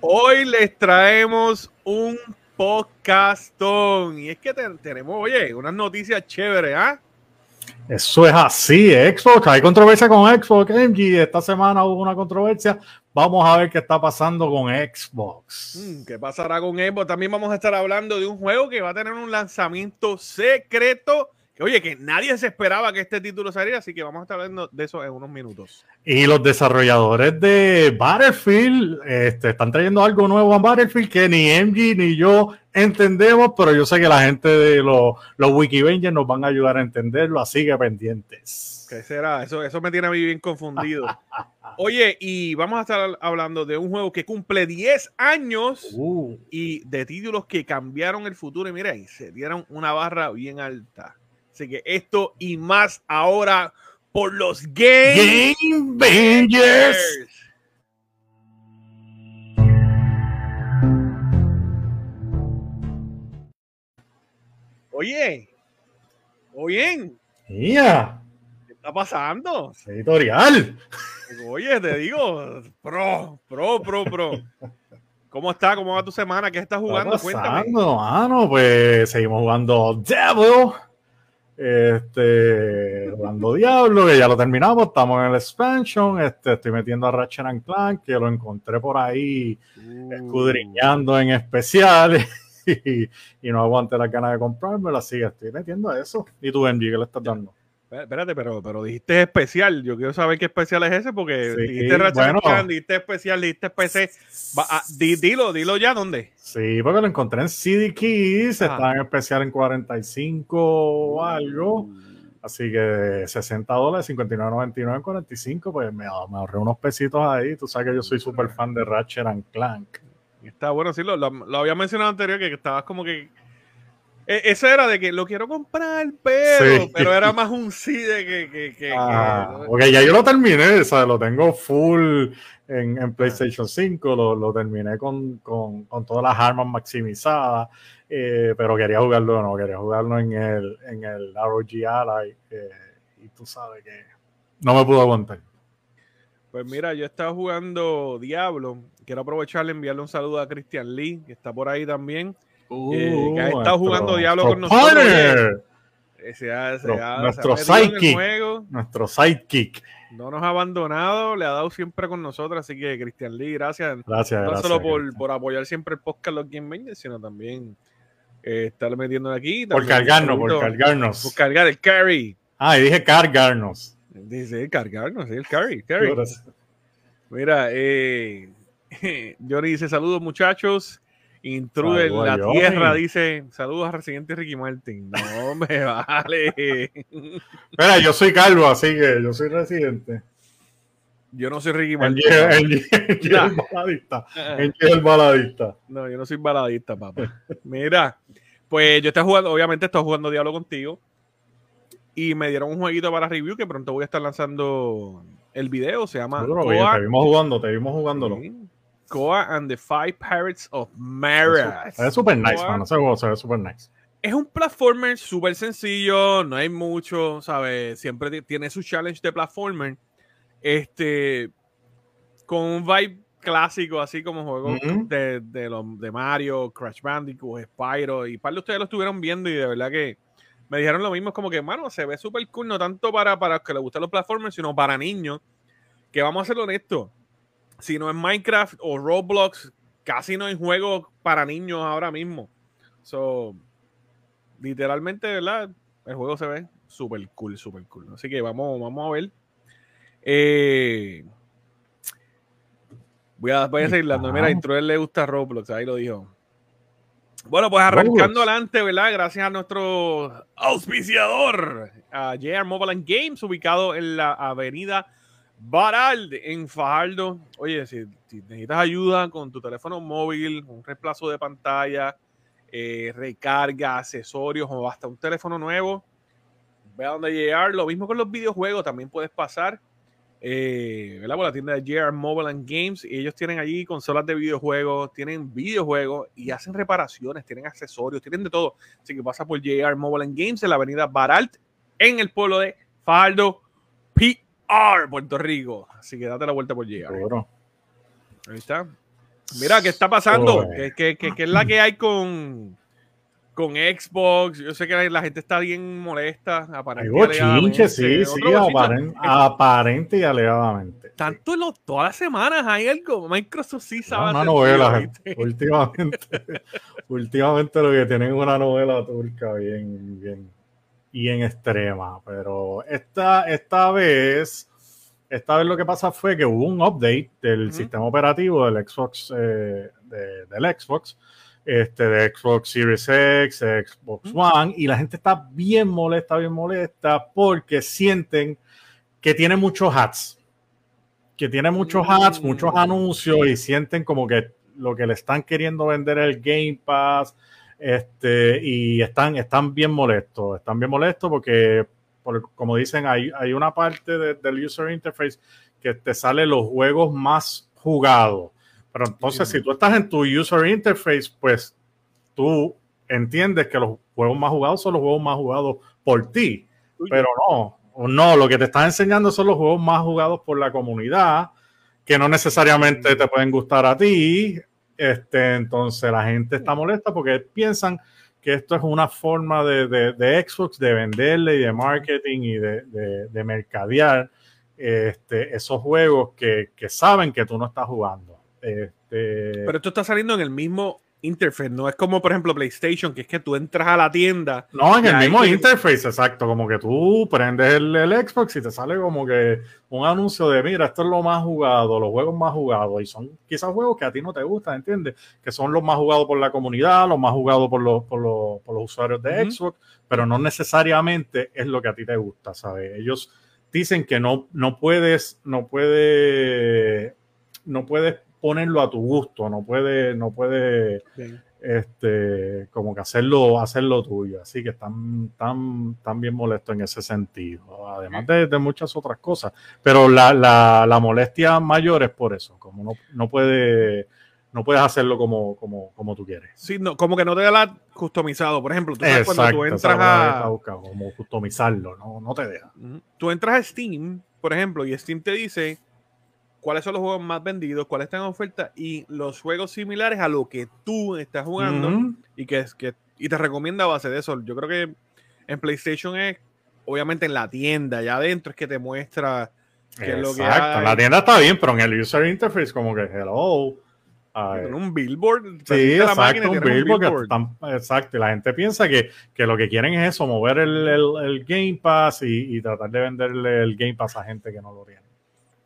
Hoy les traemos un podcastón. Y es que tenemos, oye, unas noticias chéveres, ¿ah? Eso es así, Xbox. Hay controversia con Xbox, MG. Esta semana hubo una controversia. Vamos a ver qué está pasando con Xbox. Mm, ¿Qué pasará con Xbox? También vamos a estar hablando de un juego que va a tener un lanzamiento secreto Oye, que nadie se esperaba que este título saliera, así que vamos a estar hablando de eso en unos minutos. Y los desarrolladores de Battlefield este, están trayendo algo nuevo a Battlefield que ni MG ni yo entendemos, pero yo sé que la gente de los, los Wikivengers nos van a ayudar a entenderlo, así que pendientes. ¿Qué será? Eso, eso me tiene a mí bien confundido. Oye, y vamos a estar hablando de un juego que cumple 10 años uh. y de títulos que cambiaron el futuro. Y mira, se dieron una barra bien alta. Así que esto y más ahora por los Game, Game Oye, oye. Mía. ¿Qué está pasando? Editorial. Oye, te digo, pro, pro, pro, pro. ¿Cómo está? ¿Cómo va tu semana? ¿Qué estás jugando? Está Cuéntame. Mano, pues seguimos jugando Devil este, jugando Diablo, que ya lo terminamos, estamos en el expansion. Este, estoy metiendo a Ratchet and Clank, que lo encontré por ahí uh. escudriñando en especiales y, no aguanté la ganas de comprármelo, así que estoy metiendo a eso. ¿Y tú, Benji, qué le estás dando? Espérate, pero, pero dijiste especial. Yo quiero saber qué especial es ese, porque dijiste Ratchet Clank, dijiste especial, dijiste PC. Ah, dilo, dilo ya, ¿dónde? Sí, porque lo encontré en CD Keys, está en especial en 45 o algo. Uh. Así que 60 dólares, 59.99 en 45, pues me, ahorré unos pesitos ahí. Tú sabes que yo soy súper fan de Ratchet and Clank. Está bueno, sí, lo, lo había mencionado anterior, que estabas como que eso era de que lo quiero comprar, pero, pero era más un sí de que. que, que, ah, ya yo lo terminé, o sea, lo tengo full en, en PlayStation 5, lo, lo terminé con, con, con, todas las armas maximizadas, eh, pero quería jugarlo no, quería jugarlo en el, en el ROG Ally, eh, y tú sabes que no me pudo aguantar. Pues mira, yo estaba jugando Diablo. Quiero aprovecharle enviarle un saludo a Christian Lee, que está por ahí también. Uh, que ha estado jugando Diablo con nosotros. nuestro sidekick. Nuestro sidekick. No nos ha abandonado, le ha dado siempre con nosotros. Así que, Cristian Lee, gracias. Gracias. No solo por, por, apoyar siempre el podcast Los Game sino también eh, estar metiendo aquí. Por cargarnos, por cargarnos. Por cargar el carry. Ah, y dije cargarnos. Dice cargarnos, el carry. carry. Mira, eh, Johnny dice: Saludos, muchachos. Intrude en la tierra, dice, saludos a residente Ricky Martin. No me vale. Mira, yo soy calvo, así que yo soy residente. Yo no soy Ricky Martin. El, baladista. el baladista. No, yo no soy baladista, papá. Mira, pues yo estoy jugando, obviamente estoy jugando Diablo contigo. Y me dieron un jueguito para review que pronto voy a estar lanzando el video. Se llama. te vimos jugando, te vimos jugándolo. Koa and the Five Pirates of Mara. Es súper nice, man. Ese juego se ve súper nice. Es un platformer súper sencillo, no hay mucho, ¿sabes? Siempre tiene su challenge de platformer. Este, con un vibe clásico, así como juegos de, de, de, Mario, Crash Bandicoot, Spyro, y par de ustedes lo estuvieron viendo y de verdad que me dijeron lo mismo, es como que, mano, se ve súper cool, no tanto para, para que les gusten los platformers, sino para niños, que vamos a ser honestos, si no es Minecraft o Roblox, casi no hay juegos para niños ahora mismo. So, literalmente, ¿verdad? El juego se ve súper cool, súper cool. Así que vamos, vamos a ver. Eh, voy a, voy a seguir dando. Mira, Intruder le gusta Roblox, ahí lo dijo. Bueno, pues arrancando adelante, ¿verdad? Gracias a nuestro auspiciador, a JR Mobile and Games, ubicado en la avenida Baral en Fajardo. Oye, si, necesitas ayuda con tu teléfono móvil, un reemplazo de pantalla, eh, recarga, accesorios o hasta un teléfono nuevo, ve a donde llegar. Lo mismo con los videojuegos, también puedes pasar eh, por la tienda de JR Mobile and Games. Y ellos tienen allí consolas de videojuegos, tienen videojuegos y hacen reparaciones, tienen accesorios, tienen de todo. Así que pasa por JR Mobile and Games en la avenida Baralt, en el pueblo de Fajardo, P. Puerto Rico. Así que date la vuelta por. Seguro. Ahí está. Mira, ¿qué está pasando? ¿Qué, es la que hay con, con Xbox? Yo sé que la gente está bien molesta. Aparentemente. sí, sí, aparente y alegadamente. Tanto en todas las semanas hay algo. Microsoft sí sabe. Una novela, últimamente. últimamente lo que tienen es una novela turca bien, bien, bien extrema. Pero esta, esta vez esta vez lo que pasa fue que hubo un update del sistema operativo del Xbox, eh, del Xbox, este, de Xbox Series X, Xbox One, y la gente está bien molesta, bien molesta, porque sienten que tiene muchos hats, que tiene muchos hats, muchos mm. anuncios, y sienten como que lo que le están queriendo vender es el Game Pass, este, y están, están bien molestos, están bien molestos porque como dicen, hay, hay una parte del user interface que te sale los juegos más jugados. Pero entonces, si tú estás en tu user interface, pues tú entiendes que los juegos más jugados son los juegos más jugados por ti. Pero no, no, lo que te estás enseñando son los juegos más jugados por la comunidad, que no necesariamente te pueden gustar a ti. Este, entonces la gente está molesta porque piensan que esto es una forma de, de, Xbox de venderle y de marketing y de, de mercadear este, esos juegos que, que, saben que tú no estás jugando. Este, Pero esto está saliendo en el mismo interface, no es como por ejemplo PlayStation, que es que tú entras a la tienda. No, en el mismo interface, exacto, como que tú prendes el, Xbox y te sale como que un anuncio de, mira, esto es lo más jugado, los juegos más jugados, y son quizás juegos que a ti no te gustan, ¿entiendes? Que son los más jugados por la comunidad, los más jugados por los, por los, por los usuarios de Xbox, pero no necesariamente es lo que a ti te gusta, ¿sabes? Ellos dicen que no, no puedes, no puedes, no puedes ponerlo a tu gusto, no puede, no puede este, como que hacerlo, hacerlo tuyo. Así que están, tan, tan bien molestos en ese sentido, además de, muchas otras cosas. Pero la, la, la, molestia mayor es por eso, como no, no puede no puedes hacerlo como, como, como tú quieres. Sí, no, como que no te da la customizado. Por ejemplo, tú sabes cuando tú entras a. como customizarlo, no, no te deja. Tú entras a Steam, por ejemplo, y Steam te dice cuáles son los juegos más vendidos, cuáles están en oferta y los juegos similares a lo que tú estás jugando y que, que y te recomienda a base de eso. Yo creo que en PlayStation es obviamente en la tienda, ya adentro es que te muestra que lo que hay. la tienda está bien, pero en el user interface como que hello. En un billboard. Sí, exacto, un billboard. exacto, y la gente piensa que, que, lo que quieren es eso, mover el, el, Game Pass y, y, tratar de venderle el Game Pass a gente que no lo tiene.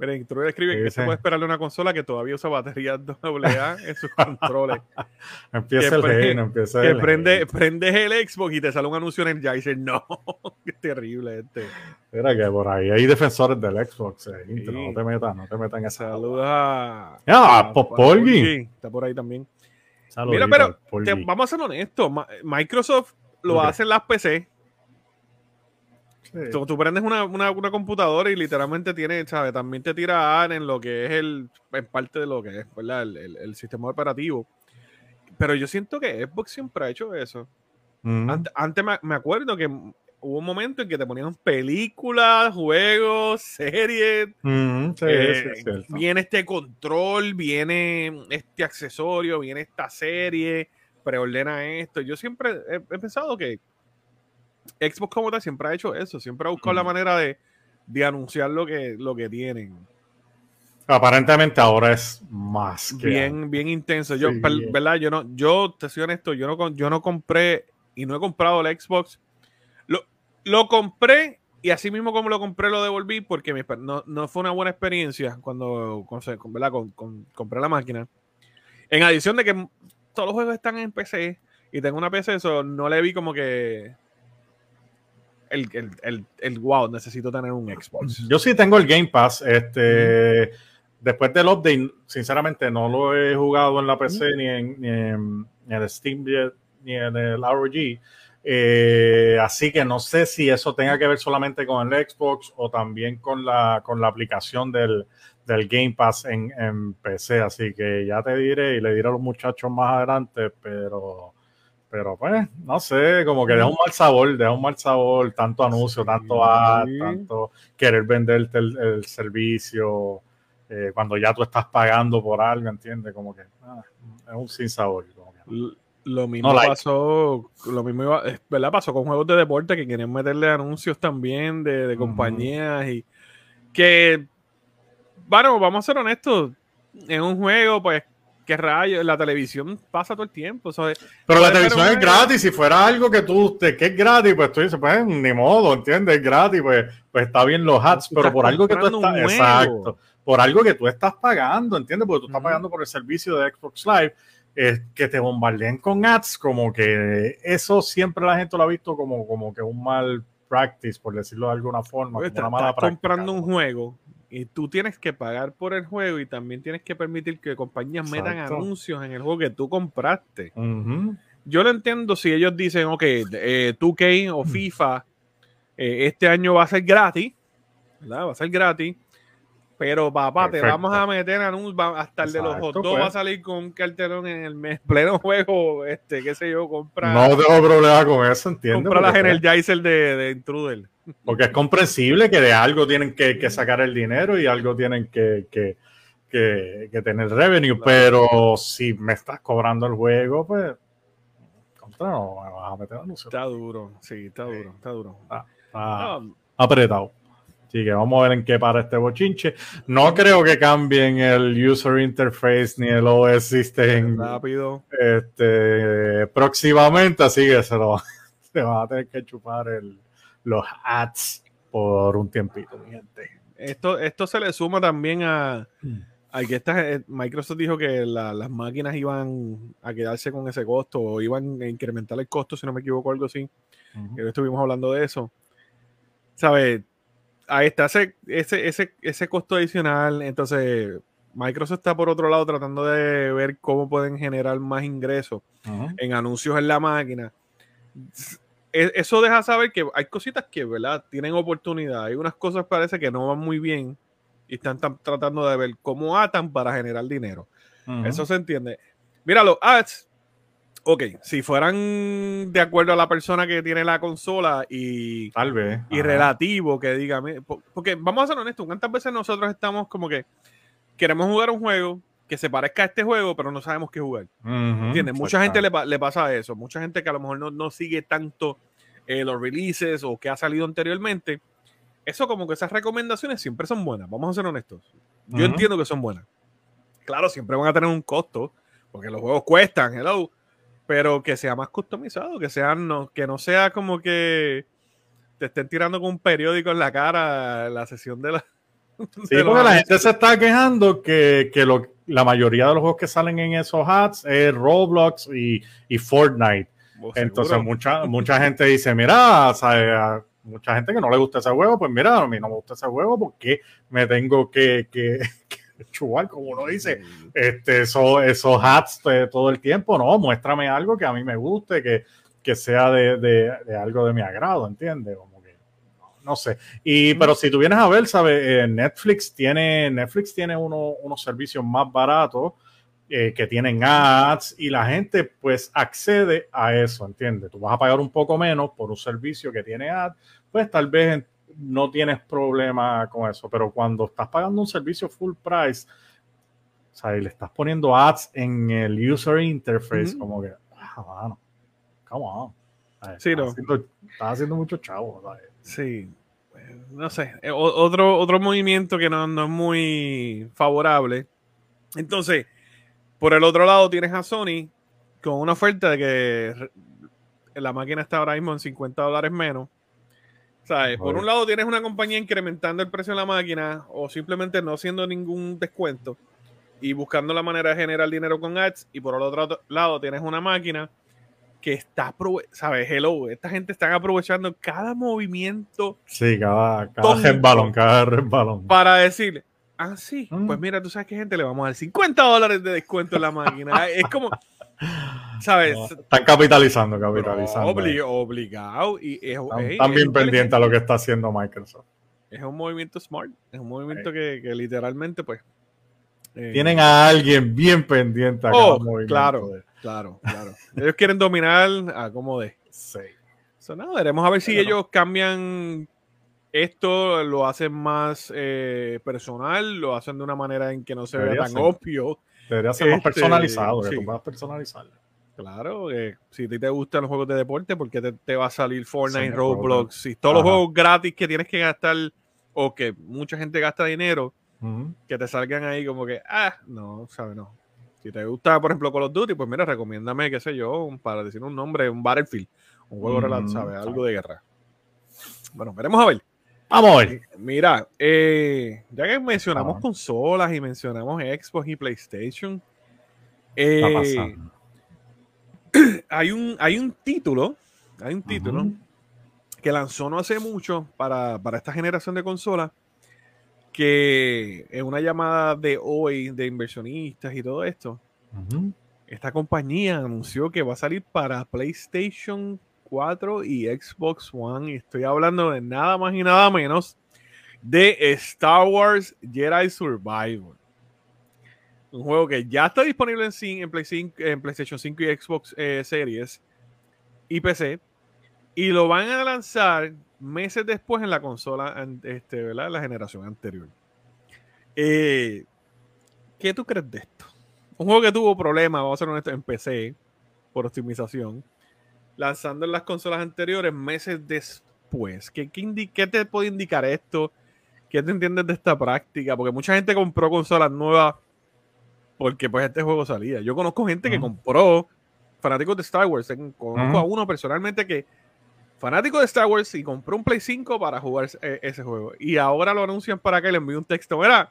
Miren, tú escribe que se puede esperarle una consola que todavía usa baterías AA en sus controles. empieza el reino, empieza el prende, prendes el Xbox y te sale un anuncio en el ya y dices, no, qué terrible este. Mira que por ahí hay defensores del Xbox, eh, no te metas, no te metas en esa. Saludos a. Ah, Polgi. Está por ahí también. Mira, pero vamos a ser honestos, Microsoft lo hace en las PC Tú, prendes una, computadora y literalmente tiene, ¿sabes? También te tira en lo que es el, en parte de lo que es, ¿verdad? El, sistema operativo. Pero yo siento que Xbox siempre ha hecho eso. Antes, me, acuerdo que hubo un momento en que te ponían películas, juegos, series. Eh, viene este control, viene este accesorio, viene esta serie, preordena esto. Yo siempre he pensado que Xbox como tal siempre ha hecho eso, siempre ha buscado la manera de, anunciar lo que, lo que tienen. Aparentemente ahora es más bien, bien intenso. Yo, ¿verdad? Yo no, yo te soy honesto, yo no, yo no compré y no he comprado el Xbox. Lo, lo compré y así mismo como lo compré lo devolví porque no, fue una buena experiencia cuando, compré la máquina. En adición de que todos los juegos están en PC y tengo una PC, eso no le vi como que el, el, wow, necesito tener un Xbox. Yo sí tengo el Game Pass. Este, Después del update, sinceramente, no lo he jugado en la PC ni, en, ni, en, el Steam ni en el ROG. Eh, así que no sé si eso tenga que ver solamente con el Xbox o también con la, con la aplicación del, del Game Pass en, en, PC. Así que ya te diré y le diré a los muchachos más adelante, pero pero pues, no sé, como que deja un mal sabor, deja un mal sabor, tanto anuncio, tanto ad, tanto querer venderte el, servicio. eh, cuando ya tú estás pagando por algo, ¿entiendes? Como que ah, es un sinsabor. Lo mismo pasó, lo mismo ¿verdad? pasó con juegos de deporte que querían meterle anuncios también de, compañías y que, bueno, vamos a ser honestos, en un juego, pues, que rayo, la televisión pasa todo el tiempo. Pero la televisión es gratis, si fuera algo que tú, que es gratis, pues tú dices, pues, ni modo, ¿entiendes? Es gratis, pues, pues está bien los hats, pero por algo que tú estás, exacto, por algo que tú estás pagando, ¿entiendes? Porque tú estás pagando por el servicio de Xbox Live que te bombardeen con ads, como que eso siempre la gente lo ha visto como, como que un mal practice, por decirlo de alguna forma. una mala estás comprando un juego y tú tienes que pagar por el juego y también tienes que permitir que compañías metan anuncios en el juego que tú compraste. Yo lo entiendo si ellos dicen, ok, eh, 2K o mm. FIFA, eh, este año va a ser gratis, ¿verdad? Va a ser gratis pero papá, te vamos a meter anuncios, hasta el de los hot dogs va a pues. salir con un cartelón en el mes, pleno juego, este, qué sé yo, comprar. No tengo problema con eso, entiendo. Comprar la Energizer de, de Intruder. Porque es comprensible que de algo tienen que, sacar el dinero y algo tienen que, que, que tener revenue, pero si me estás cobrando el juego, pues contra no me vas a meter anuncios. Está duro, sí, está duro, está duro. apretado. Así que vamos a ver en qué para este bochinche. No creo que cambien el user interface ni el OS system rápido. Este, próximamente, así que se, lo, se van a tener que chupar el, los ads por un tiempito, mi gente. Esto, esto se le suma también a, a que esta, eh, Microsoft dijo que las máquinas iban a quedarse con ese costo o iban a incrementar el costo, si no me equivoco, algo así. estuvimos hablando de eso. ¿Sabes? ahí está ese, ese, ese, costo adicional. Entonces, Microsoft está por otro lado tratando de ver cómo pueden generar más ingresos en anuncios en la máquina. E, eso deja saber que hay cositas que, ¿verdad? Tienen oportunidad. Hay unas cosas parece que no van muy bien y están tratando de ver cómo atan para generar dinero. Eso se entiende. Mira, los ads ok, si fueran de acuerdo a la persona que tiene la consola y tal vez y relativo que diga, porque vamos a ser honestos, cuántas veces nosotros estamos como que queremos jugar un juego que se parezca a este juego, pero no sabemos qué jugar. ¿Entiendes? Mucha gente le, pasa eso, mucha gente que a lo mejor no, sigue tanto eh, los releases o que ha salido anteriormente. Eso como que esas recomendaciones siempre son buenas, vamos a ser honestos. Yo entiendo que son buenas. Claro, siempre van a tener un costo, porque los juegos cuestan, hello pero que sea más customizado, que sea no, que no sea como que te estén tirando con un periódico en la cara la sesión de la. Sí, porque la gente se está quejando que, la mayoría de los juegos que salen en esos hats es Roblox y, Fortnite. Oh, Entonces, mucha, mucha gente dice: Mira, mucha gente que no le gusta ese juego, pues mira, a mí no me gusta ese juego, porque me tengo que, que chuval, como uno dice, este, eso, esos hats todo el tiempo, no, muéstrame algo que a mí me guste, que, que sea de, de, algo de mi agrado, ¿entiendes? No sé. Y, pero si tú vienes a ver, ¿sabes? Eh, Netflix tiene, Netflix tiene uno, unos servicios más baratos eh, que tienen ads y la gente pues accede a eso, ¿entiendes? Tú vas a pagar un poco menos por un servicio que tiene ads, pues tal vez no tienes problema con eso, pero cuando estás pagando un servicio full price, o sea, y le estás poniendo ads en el user interface, como que, ah, mano, come on. Sí, estás, haciendo, haciendo mucho chavo. Sí, no sé, eh, otro, otro movimiento que no, no, es muy favorable. Entonces, por el otro lado tienes a Sony con una oferta de que la máquina está ahora mismo en 50 dólares menos por un lado tienes una compañía incrementando el precio de la máquina o simplemente no haciendo ningún descuento y buscando la manera de generar dinero con ads. Y por el otro lado tienes una máquina que está, ¿sabes? Hello, esta gente está aprovechando cada movimiento. Sí, cada, cada balón, cada balón. Para decir, ah, sí, mm. pues mira, tú sabes que gente le vamos a dar 50 dólares de descuento en la máquina. es como, ¿Sabes? están capitalizando, capitalizando. obligado. Y es, están, bien pendientes a lo que está haciendo Microsoft. Es un movimiento smart. Es un movimiento que, literalmente, pues. Eh, Tienen a alguien bien pendiente a oh, Claro, claro, claro. ellos quieren dominar a como de. Sí. nada, veremos a ver si ellos cambian Esto lo hacen más eh, personal, lo hacen de una manera en que no se vea tan obvio. Debería ser más este, personalizado, que tú puedas. Claro, si a ti te gustan los juegos de deporte, ¿por qué te, va a salir Fortnite, Roblox? Si todos los juegos gratis que tienes que gastar o que mucha gente gasta dinero, que te salgan ahí como que, ah, no, ¿sabes? No. Si te gusta, por ejemplo, Call of Duty, pues mira, recomiéndame, qué sé yo, para decir un nombre, un Battlefield, un juego, mm, ¿sabes? Algo de guerra. Bueno, veremos a ver. Vamos a ver. Mira, eh, ya que mencionamos consolas y mencionamos Xbox y PlayStation, eh, hay, un, hay un título, hay un título que lanzó no hace mucho para, esta generación de consolas, que en una llamada de hoy de inversionistas y todo esto, esta compañía anunció que va a salir para PlayStation 4 y Xbox One. Y estoy hablando de nada más y nada menos de Star Wars Jedi Survivor. Un juego que ya está disponible en, PlayStation 5 y Xbox eh, Series y PC. Y lo van a lanzar meses después en la consola, este, ¿verdad? La generación anterior. Eh, ¿Qué tú crees de esto? Un juego que tuvo problemas, vamos a ser honestos, en PC por optimización lanzando en las consolas anteriores meses después. ¿Qué, qué, te puede indicar esto? ¿Qué te entiendes de esta práctica? Porque mucha gente compró consolas nuevas porque pues este juego salía. Yo conozco gente que compró fanáticos de Star Wars. Conozco a uno personalmente que fanático de Star Wars y compró un Play 5 para jugar e, ese juego. Y ahora lo anuncian para que le envíe un texto. Mira,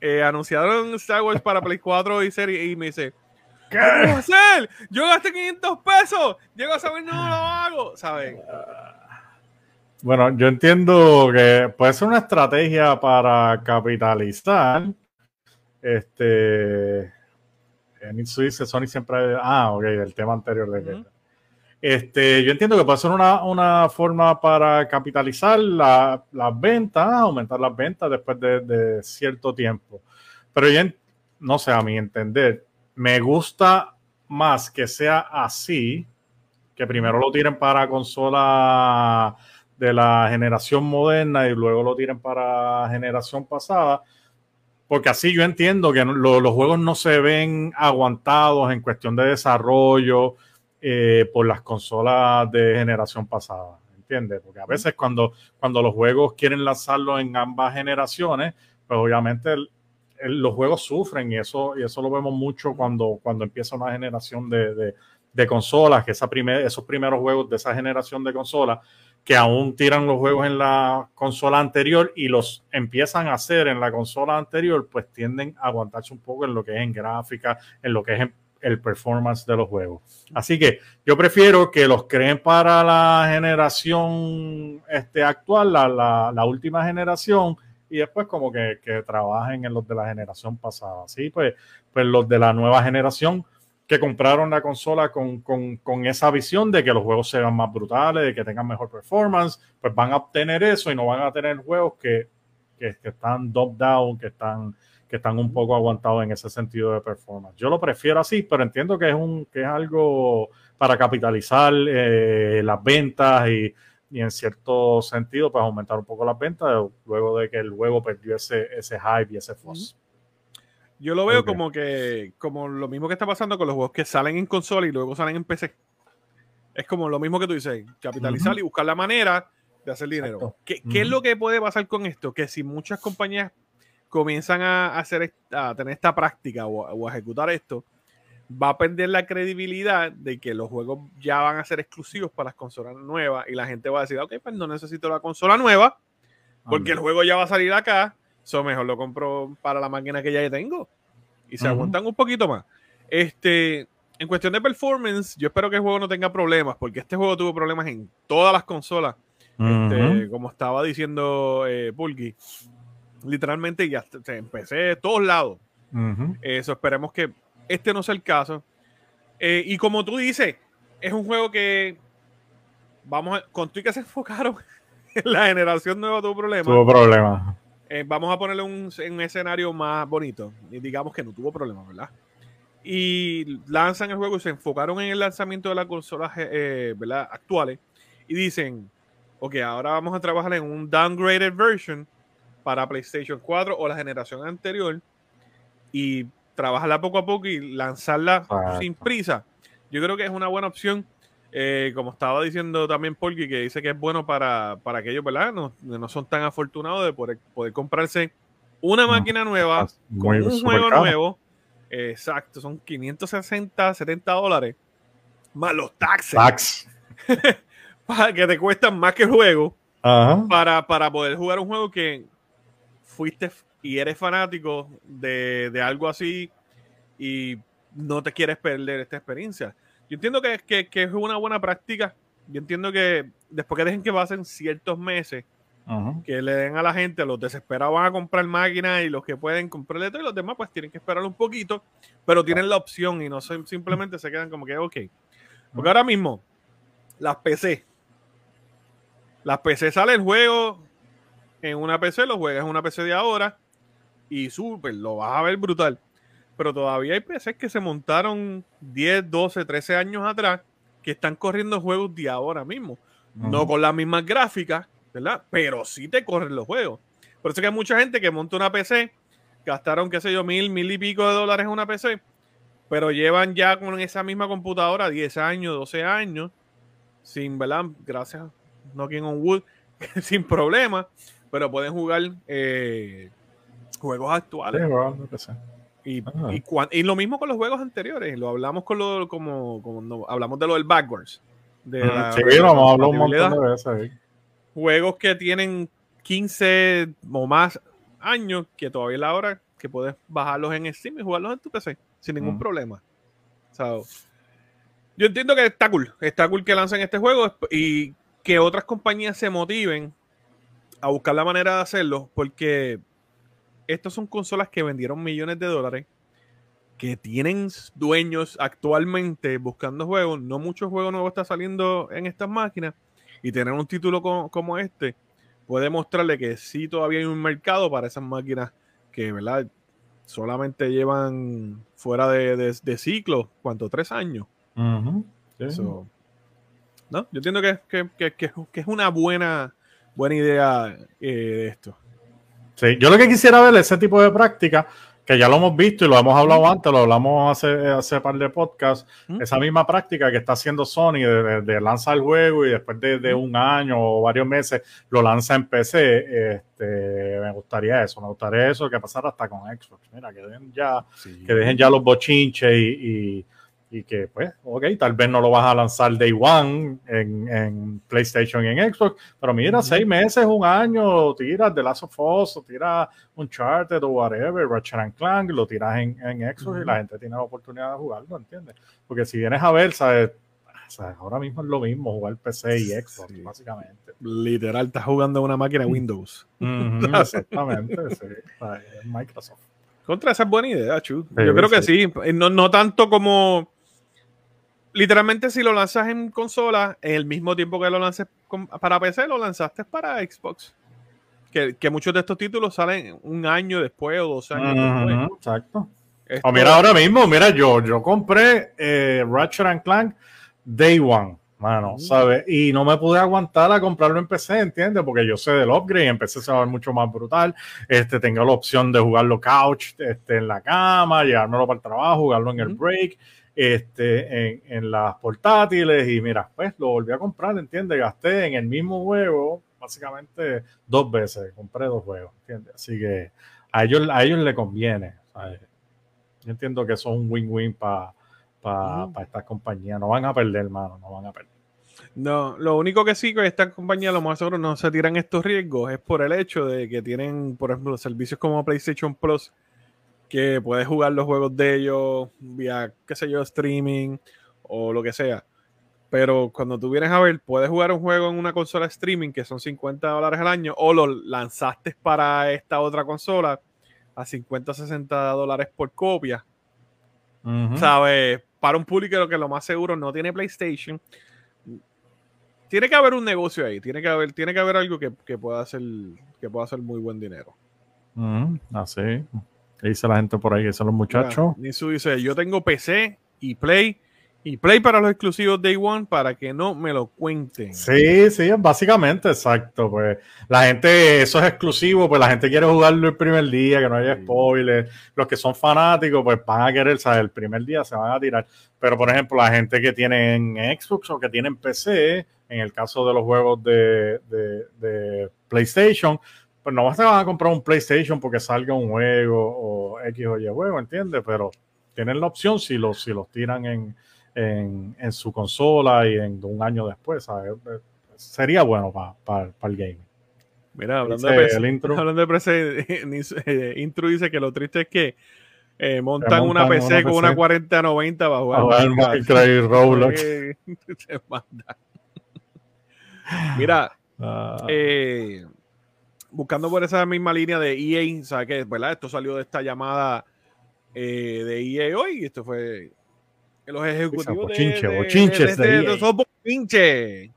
eh, anunciaron Star Wars para Play 4 y serie y me dice, ¿Qué a hacer? Yo gasté 500 pesos. Llego a saber, no lo hago. ¿Saben? Bueno, yo entiendo que puede ser una estrategia para capitalizar. Este. Dice Sony siempre. Ah, ok, el tema anterior de Este, yo entiendo que puede ser una, forma para capitalizar las ventas, aumentar las ventas después de, cierto tiempo. Pero yo, no sé, a mi entender, me gusta más que sea así, que primero lo tiren para consola de la generación moderna y luego lo tiren para generación pasada, porque así yo entiendo que los juegos no se ven aguantados en cuestión de desarrollo eh, por las consolas de generación pasada, ¿entiendes? Porque a veces cuando, cuando los juegos quieren lanzarlo en ambas generaciones, pues obviamente el, los juegos sufren y eso, y eso lo vemos mucho cuando, cuando empieza una generación de, consolas, que esa esos primeros juegos de esa generación de consolas, que aún tiran los juegos en la consola anterior y los empiezan a hacer en la consola anterior, pues tienden a aguantarse un poco en lo que es en gráfica, en lo que es el performance de los juegos. Así que yo prefiero que los creen para la generación este, actual, la, la última generación, y después como que, trabajen en los de la generación pasada. Sí, pues, pues los de la nueva generación que compraron la consola con, esa visión de que los juegos sean más brutales, de que tengan mejor performance, pues van a obtener eso y no van a tener juegos que, que, están top down, que están, que están un poco aguantados en ese sentido de performance. Yo lo prefiero así, pero entiendo que es, un, que es algo para capitalizar eh, las ventas y y en cierto sentido, pues aumentar un poco las ventas luego de que el juego perdió ese, ese hype y ese fuzz. Yo lo veo como que, como lo mismo que está pasando con los juegos que salen en consola y luego salen en PC. Es como lo mismo que tú dices, capitalizar y buscar la manera de hacer dinero. ¿Qué, es lo que puede pasar con esto? Que si muchas compañías comienzan a, hacer, a tener esta práctica o a ejecutar esto, va a perder la credibilidad de que los juegos ya van a ser exclusivos para las consolas nuevas y la gente va a decir, ok, pues no necesito la consola nueva porque el juego ya va a salir acá, eso mejor lo compro para la máquina que ya tengo y se aguantan un poquito más. Este, en cuestión de performance, yo espero que el juego no tenga problemas porque este juego tuvo problemas en todas las consolas, este, como estaba diciendo eh, Pulky. Literalmente ya empecé de todos lados. Eso esperemos que este no es el caso. Eh, y como tú dices, es un juego que vamos a, con tú y que se enfocaron en la generación nueva tuvo problemas. Tuvo problemas. Eh, vamos a ponerle un, un, escenario más bonito. Y digamos que no tuvo problemas, ¿verdad? Y lanzan el juego y se enfocaron en el lanzamiento de las consolas eh, ¿verdad? actuales. Y dicen, ok, ahora vamos a trabajar en un downgraded version para PlayStation 4 o la generación anterior y trabajarla poco a poco y lanzarla sin prisa. Yo creo que es una buena opción. Eh, como estaba diciendo también Polky, que dice que es bueno para, para aquellos, ¿verdad? No, no son tan afortunados de poder, poder comprarse una máquina nueva con un juego nuevo. exacto, son 560, 70 dólares más los taxes. Tax. para que te cuestan más que el juego. Para, para poder jugar un juego que fuiste y eres fanático de, de algo así y no te quieres perder esta experiencia. Yo entiendo que, que, que, es una buena práctica. Yo entiendo que después que dejen que pasen ciertos meses, que le den a la gente, los desesperados van a comprar máquinas y los que pueden comprarle todo y los demás pues tienen que esperar un poquito, pero tienen la opción y no simplemente se quedan como que, ok. Porque ahora mismo, las PC, las PC sale el juego en una PC, lo juegas en una PC de ahora y súper, lo vas a ver brutal. Pero todavía hay PCs que se montaron 10, 12, 13 años atrás que están corriendo juegos de ahora mismo. No con las mismas gráficas, ¿verdad? Pero sí te corren los juegos. Por eso que hay mucha gente que monta una PC, gastaron, qué sé yo, mil, mil y pico de dólares en una PC, pero llevan ya con esa misma computadora 10 años, 12 años, sin, ¿verdad? Gracias, Knocking on Wood, sin problema, pero pueden jugar eh, juegos actuales. y, y, lo mismo con los juegos anteriores, lo hablamos con lo, como, como hablamos de lo del backwards. De sí, un montón de veces juegos que tienen 15 o más años, que todavía es la hora que puedes bajarlos en Steam y jugarlos en tu PC sin ningún problema. yo entiendo que está cool, está cool que lancen este juego y que otras compañías se motiven a buscar la manera de hacerlo, porque estas son consolas que vendieron millones de dólares, que tienen dueños actualmente buscando juegos. No muchos juegos nuevos están saliendo en estas máquinas y tener un título como, este puede mostrarle que sí todavía hay un mercado para esas máquinas que, ¿verdad? Solamente llevan fuera de, de, ciclo, ¿cuánto? Tres años. ¿No? Yo entiendo que, que, es una buena, buena idea eh, de esto. Sí, yo lo que quisiera ver es ese tipo de práctica que ya lo hemos visto y lo hemos hablado antes, lo hablamos hace, hace par de podcasts, esa misma práctica que está haciendo Sony de, lanzar el juego y después de, un año o varios meses lo lanza en PC, este, me gustaría eso, me gustaría eso que pasara hasta con Xbox, mira, que dejen ya, que dejen ya los bochinches y y que pues, ok, tal vez no lo vas a lanzar day one en, PlayStation y en Xbox, pero mira, seis meses, un año, tiras The Last of Us, o tiras Uncharted o whatever, Ratchet Clank, lo tiras en, Xbox y la gente tiene la oportunidad de jugarlo, ¿entiendes? Porque si vienes a ver, ¿sabes? ahora mismo es lo mismo jugar PC y Xbox, básicamente. Literal, estás jugando en una máquina Windows. exactamente, sí, Microsoft. Contra esa es buena idea, Chu. Yo creo que sí. No, no tanto como literalmente si lo lanzas en consola, en el mismo tiempo que lo lances para PC, lo lanzaste para Xbox. Que, muchos de estos títulos salen un año después o dos años después. Exacto. O mira, ahora mismo, mira, yo, yo compré eh, Ratchet and Clank Day One, mano, mm. ¿sabes? Y no me pude aguantar a comprarlo en PC, ¿entiendes? Porque yo sé del upgrade, en PC se va a ver mucho más brutal. Este, tengo la opción de jugarlo couch este, en la cama, llevármelo para el trabajo, jugarlo en el break este, en, las portátiles y mira, pues lo volví a comprar, ¿entiendes? Gasté en el mismo juego básicamente dos veces, compré dos juegos, ¿entiendes? Así que a ellos, a ellos les conviene. Yo entiendo que eso es un win-win para pa, estas compañías. No van a perder, hermano, no van a perder. No, lo único que sí que estas compañías lo más seguro no se tiran estos riesgos es por el hecho de que tienen, por ejemplo, servicios como PlayStation Plus que puedes jugar los juegos de ellos vía, qué sé yo, streaming o lo que sea. Pero cuando tú vienes a ver, puedes jugar un juego en una consola streaming que son 50 dólares al año o lo lanzaste para esta otra consola a 50 60 dólares por copia. ¿Sabes? Para un público que lo más seguro no tiene PlayStation. Tiene que haber un negocio ahí, tiene que haber, tiene que haber algo que, pueda hacer que pueda hacer muy buen dinero. así dice la gente por ahí? que son los muchachos? Nisu dice, yo tengo PC y Play Y Play para los exclusivos Day One para que no me lo cuenten. Sí, sí, básicamente, exacto. Pues la gente, eso es exclusivo, pues la gente quiere jugarlo el primer día, que no haya spoilers. Los que son fanáticos, pues van a querer, ¿sabes? El primer día se van a tirar. Pero, por ejemplo, la gente que tiene en Xbox o que tiene en PC, en el caso de los juegos de, de, PlayStation, pues no vas a comprar un PlayStation porque salga un juego o X o Y juego, ¿entiendes? Pero tienen la opción si los, si los tiran en en, su consola y en un año después. Sería bueno para el game. Mira, hablando de, PC, intro. hablando de PC, eh, intro dice que lo triste es que eh, montan, una PC con una 4090 para jugar. Minecraft Roblox. Mira, ah. eh, buscando por esa misma línea de EA, ¿sabes qué? ¿Verdad? Esto salió de esta llamada de EA hoy. Esto fue los ejecutivos bochinche, de, bochinches de, de,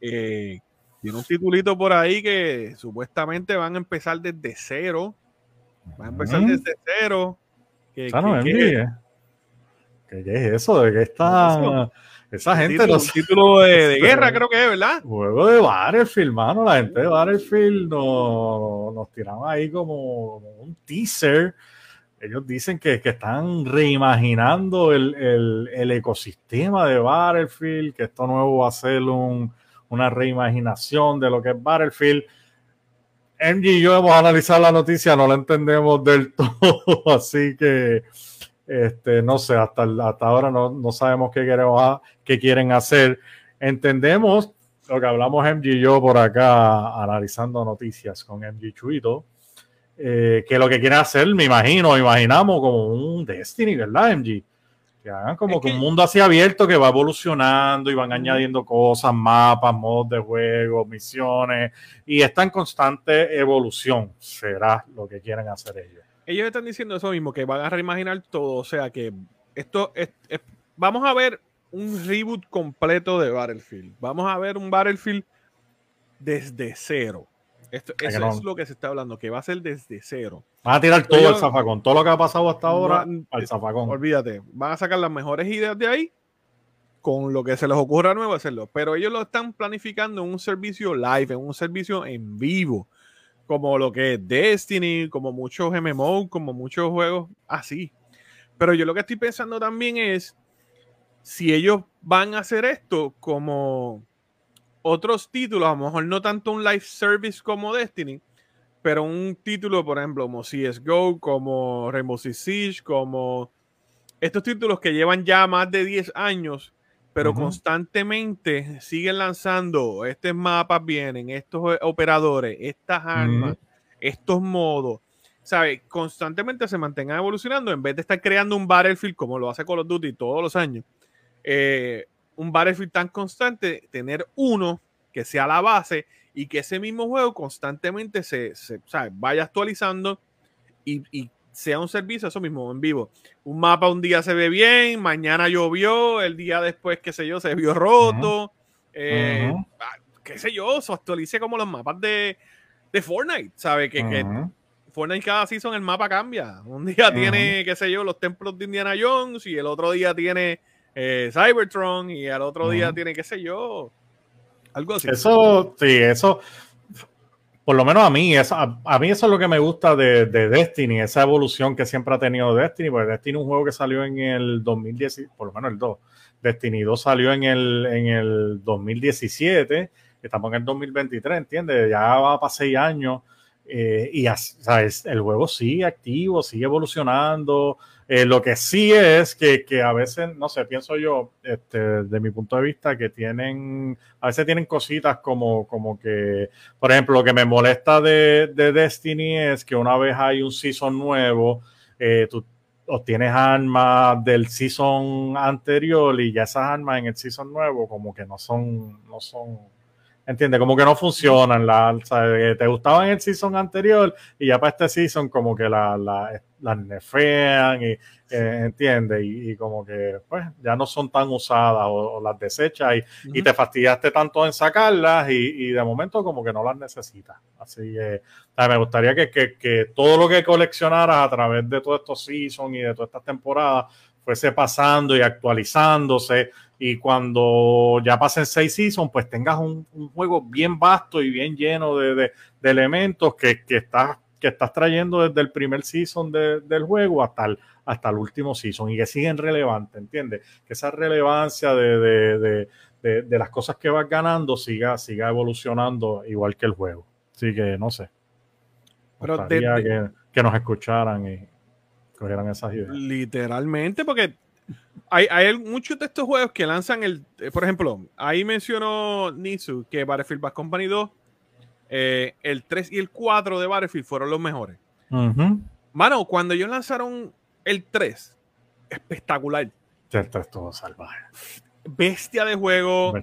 eh, tiene un titulito por ahí que supuestamente van a empezar desde cero. Van a empezar desde cero. ¿Qué, es eso? ¿De qué está? Esa gente los títulos de, de, guerra creo que es, ¿verdad? Juego de Battlefield, mano. La gente de Battlefield nos, nos tiraron ahí como un teaser ellos dicen que, están reimaginando el, ecosistema de Battlefield, que esto nuevo va a ser una reimaginación de lo que es Battlefield. MG y yo hemos analizado la noticia, no la entendemos del todo, así que este, no sé, hasta, hasta ahora no, sabemos qué, queremos, qué quieren hacer. Entendemos lo que hablamos MG y yo por acá analizando noticias con MG Chuito eh, que lo que quieren hacer, me imagino, imaginamos como un Destiny, ¿verdad, MG? Que hagan como que, un mundo así abierto que va evolucionando y van añadiendo cosas, mapas, modos de juego, misiones, y está en constante evolución, será lo que quieren hacer ellos. Ellos están diciendo eso mismo, que van a reimaginar todo, o sea que esto es, vamos a ver un reboot completo de Battlefield, vamos a ver un Battlefield desde cero esto, eso es lo que se está hablando, que va a ser desde cero. Van a tirar todo el zafacón, todo lo que ha pasado hasta ahora al zafacón. Olvídate, van a sacar las mejores ideas de ahí con lo que se les ocurra nuevo hacerlo. Pero ellos lo están planificando en un servicio live, en un servicio en vivo, como lo que es Destiny, como muchos MMO, como muchos juegos así. Pero yo lo que estoy pensando también es si ellos van a hacer esto como otros títulos, a lo mejor no tanto un live service como Destiny, pero un título, por ejemplo, como CSGO, como Rainbow Six Siege, como estos títulos que llevan ya más de 10 años, pero constantemente siguen lanzando, estos mapas vienen, estos operadores, estas armas, estos modos, ¿sabes? Constantemente se mantengan evolucionando en vez de estar creando un Battlefield como lo hace Call of Duty todos los años. Eh, un Battlefield tan constante, tener uno que sea la base y que ese mismo juego constantemente se, vaya actualizando y, sea un servicio, eso mismo, en vivo. Un mapa un día se ve bien, mañana llovió, el día después, qué sé yo, se vio roto. Eh, ah, qué sé yo, se actualice como los mapas de, de Fortnite, ¿sabe? Que, que, Fortnite cada season el mapa cambia. Un día tiene, qué sé yo, los templos de Indiana Jones y el otro día tiene eh, Cybertron y al otro día tiene, qué sé yo, algo así. Eso, sí, eso, por lo menos a mí, a, mí eso es lo que me gusta de, Destiny, esa evolución que siempre ha tenido Destiny, porque Destiny es un juego que salió en el 2010, por lo menos el 2. Destiny 2 salió en el, en el 2017, estamos en el 2023, ¿entiendes? Ya va para seis años. Eh, y el juego sigue activo, sigue evolucionando, eh, lo que sí es que, que, a veces, no sé, pienso yo, este, de mi punto de vista, que tienen, a veces tienen cositas como, como que, por ejemplo, lo que me molesta de, de Destiny es que una vez hay un season nuevo, eh, tú obtienes armas del season anterior y ya esas armas en el season nuevo como que no son, no son, ¿entiendes? Como que no funcionan, la, te gustaban en el season anterior y ya para este season como que la, la las nefean y eh, entiende y, como que pues ya no son tan usadas o, las desechas y, te fastidiaste tanto en sacarlas y, de momento como que no las necesitas. Así que me gustaría que, todo lo que coleccionaras a través de todos estos seasons y de todas estas temporadas fuese pasando y actualizándose y cuando ya pasen seis seasons, pues tengas un, juego bien vasto y bien lleno de, elementos que, que, estás, que estás trayendo desde el primer season del juego hasta el, hasta el último season y que siguen relevantes, ¿entiendes? Que esa relevancia de, las cosas que vas ganando siga, siga evolucionando igual que el juego. Así que no sé. Pero que, que nos escucharan y cogieran esas ideas. Literalmente, porque hay, hay, muchos de estos juegos que lanzan el. Eh, por ejemplo, ahí mencionó Nisu que Battlefield Bad Company 2, eh, el 3 y el 4 de Battlefield fueron los mejores. Mano, cuando ellos lanzaron el 3, espectacular. El 3 todo salvaje. Bestia de juego.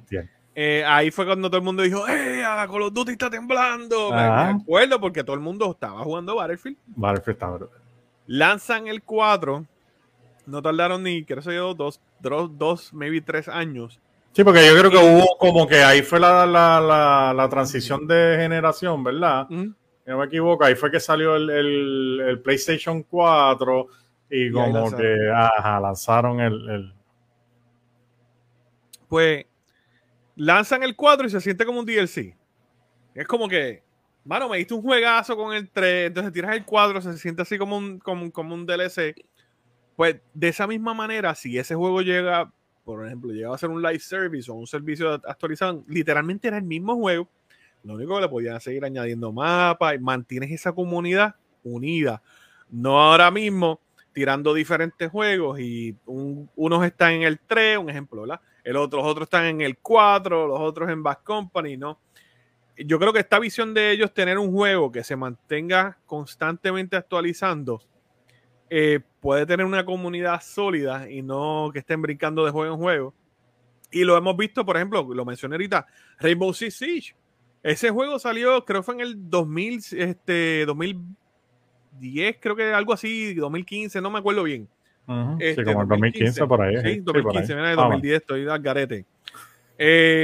Eh, ahí fue cuando todo el mundo dijo, ¡eh! Call of Duty está temblando. Me, acuerdo porque todo el mundo estaba jugando Battlefield. Battlefield estaba. Lanzan el 4 no tardaron ni, creo que yo, dos, dos, dos, maybe tres años. Sí, porque yo creo que hubo como que ahí fue la, la, la, transición de generación, ¿verdad? No me equivoco, ahí fue que salió el, el, PlayStation 4 y como que ajá, lanzaron el, el, Pues lanzan el 4 y se siente como un DLC. Es como que, mano, me diste un juegazo con el 3, entonces tiras el 4, se siente así como un, como, como un DLC. Pues de esa misma manera, si ese juego llega, por ejemplo, llega a ser un live service o un servicio actualizado, literalmente era el mismo juego. Lo único que le podían seguir añadiendo mapas y mantienes esa comunidad unida. No ahora mismo tirando diferentes juegos y unos están en el 3, un ejemplo, ¿verdad? El otro, los otros están en el 4, los otros en Back Company, ¿no? Yo creo que esta visión de ellos tener un juego que se mantenga constantemente actualizando eh, puede tener una comunidad sólida y no que estén brincando de juego en juego. Y lo hemos visto, por ejemplo, lo mencioné ahorita, Rainbow Six Siege. Ese juego salió, creo que fue en el 2000, este, 2010, creo que algo así, 2015, no me acuerdo bien. este, sí, como 2015, por ahí. Sí, 2015, mira, 2010, estoy al garete.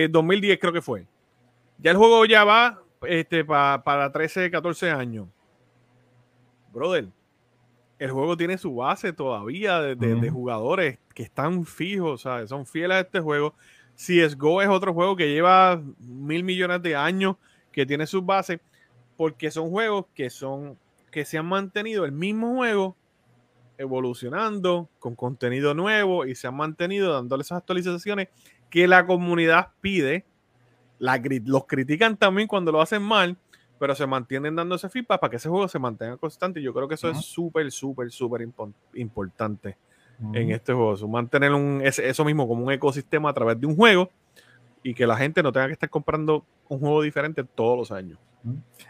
2010 creo que fue. Ya el juego ya va este, para 13, 14 años. Brother, el juego tiene su base todavía de, jugadores que están fijos, ¿sabes? son fieles a este juego. CSGO es otro juego que lleva mil millones de años, que tiene su base, porque son juegos que son que se han mantenido el mismo juego evolucionando con contenido nuevo y se han mantenido dándole esas actualizaciones que la comunidad pide. los critican también cuando lo hacen mal, pero se mantienen dando ese feedback para que ese juego se mantenga constante. Y yo creo que eso es súper, súper, súper importante en este juego. mantener un, eso mismo como un ecosistema a través de un juego y que la gente no tenga que estar comprando un juego diferente todos los años.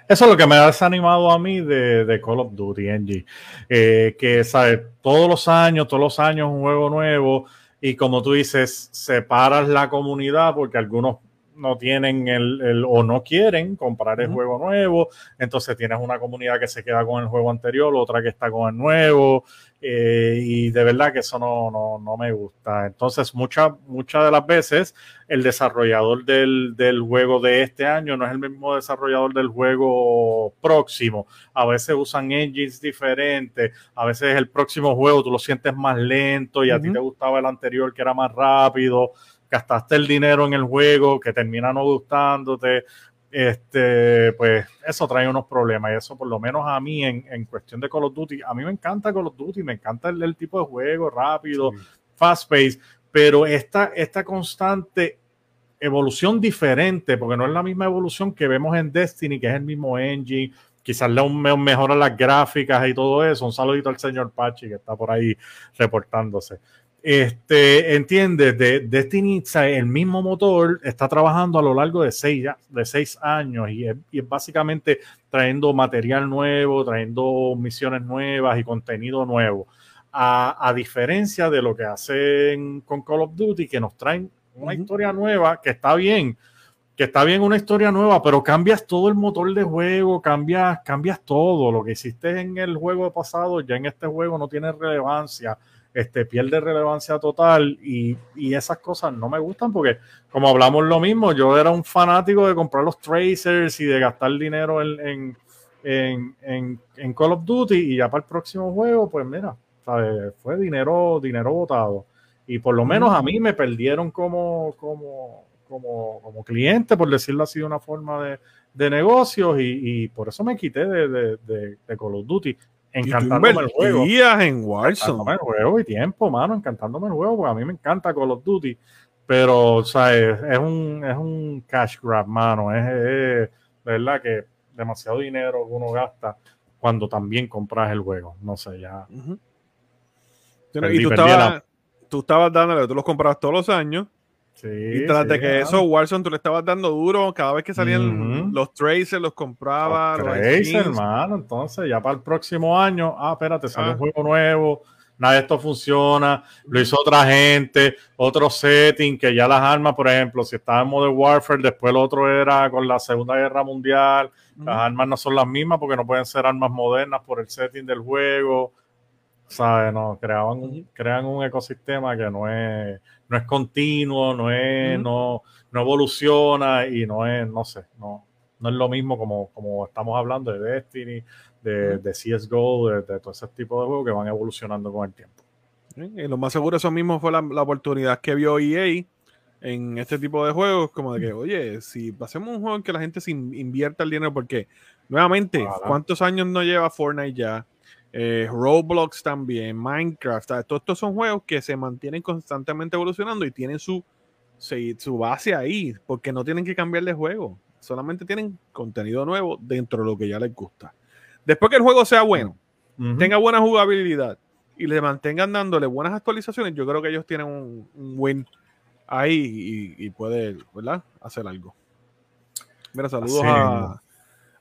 Eso es lo que me ha desanimado a mí de, Call of Duty, Angie. Eh, que, ¿sabes? Todos los años, todos los años un juego nuevo y como tú dices, separas la comunidad porque algunos no tienen el, o no quieren comprar el juego nuevo, entonces tienes una comunidad que se queda con el juego anterior, otra que está con el nuevo, eh, y de verdad que eso no, no, me gusta. Entonces, muchas muchas de las veces el desarrollador del, del, juego de este año no es el mismo desarrollador del juego próximo. A veces usan engines diferentes, a veces el próximo juego tú lo sientes más lento y a ti te gustaba el anterior que era más rápido gastaste el dinero en el juego, que termina no gustándote, este, pues eso trae unos problemas y eso por lo menos a mí en, cuestión de Call of Duty, a mí me encanta Call of Duty, me encanta el, tipo de juego rápido, fast pace, pero esta, esta constante evolución diferente, porque no es la misma evolución que vemos en Destiny, que es el mismo engine, quizás le mejora las gráficas y todo eso. Un saludito al señor Pachi que está por ahí reportándose. Este, entiendes, de Destiny, el mismo motor está trabajando a lo largo de seis, de seis años y es, básicamente trayendo material nuevo, trayendo misiones nuevas y contenido nuevo. A, diferencia de lo que hacen con Call of Duty, que nos traen una historia nueva, que está bien, que está bien una historia nueva, pero cambias todo el motor de juego, cambias, cambias todo. Lo que hiciste en el juego pasado, ya en este juego no tiene relevancia este, pierde relevancia total y, esas cosas no me gustan porque, como hablamos lo mismo, yo era un fanático de comprar los tracers y de gastar dinero en, en, Call of Duty y ya para el próximo juego, pues mira, Fue dinero, dinero botado. Y por lo menos a mí me perdieron como, como, como, como cliente, por decirlo así de una forma de, de negocios, y, por eso me quité de, de, de Call of Duty encantándome el juego. en Warzone. el juego y tiempo, mano, encantándome el juego, porque a mí me encanta Call of Duty. Pero, o sea, es, un, es un cash grab, mano. Es, es, verdad que demasiado dinero uno gasta cuando también compras el juego. No sé, ya. y tú estabas, tú estabas dándole, tú los comprabas todos los años y tras de que eso, Warzone, tú le estabas dando duro cada vez que salían los Tracers, los compraba. Los, Tracers, hermano. Entonces, ya para el próximo año, ah, espérate, sale un ah. juego nuevo. Nada de esto funciona. Lo hizo otra gente, otro setting, que ya las armas, por ejemplo, si estaba en Modern Warfare, después el otro era con la Segunda Guerra Mundial. Las armas no son las mismas porque no pueden ser armas modernas por el setting del juego. ¿Sabes? No, creaban, crean un ecosistema que no es no es continuo, no es, no, no evoluciona y no es, no sé, no, no es lo mismo como, como estamos hablando de Destiny, de, de CSGO, de, de, todo ese tipo de juegos que van evolucionando con el tiempo. Y lo más seguro eso mismo fue la, oportunidad que vio EA en este tipo de juegos, como de que, oye, si hacemos un juego en que la gente se invierta el dinero, porque nuevamente, ¿cuántos años no lleva Fortnite ya? Eh, Roblox también, Minecraft, todos estos son juegos que se mantienen constantemente evolucionando y tienen su, su base ahí, porque no tienen que cambiar de juego, solamente tienen contenido nuevo dentro de lo que ya les gusta. Después que el juego sea bueno, tenga buena jugabilidad y le mantengan dándole buenas actualizaciones, yo creo que ellos tienen un, win ahí y, y puede, ¿verdad? Hacer algo. Mira, saludos a,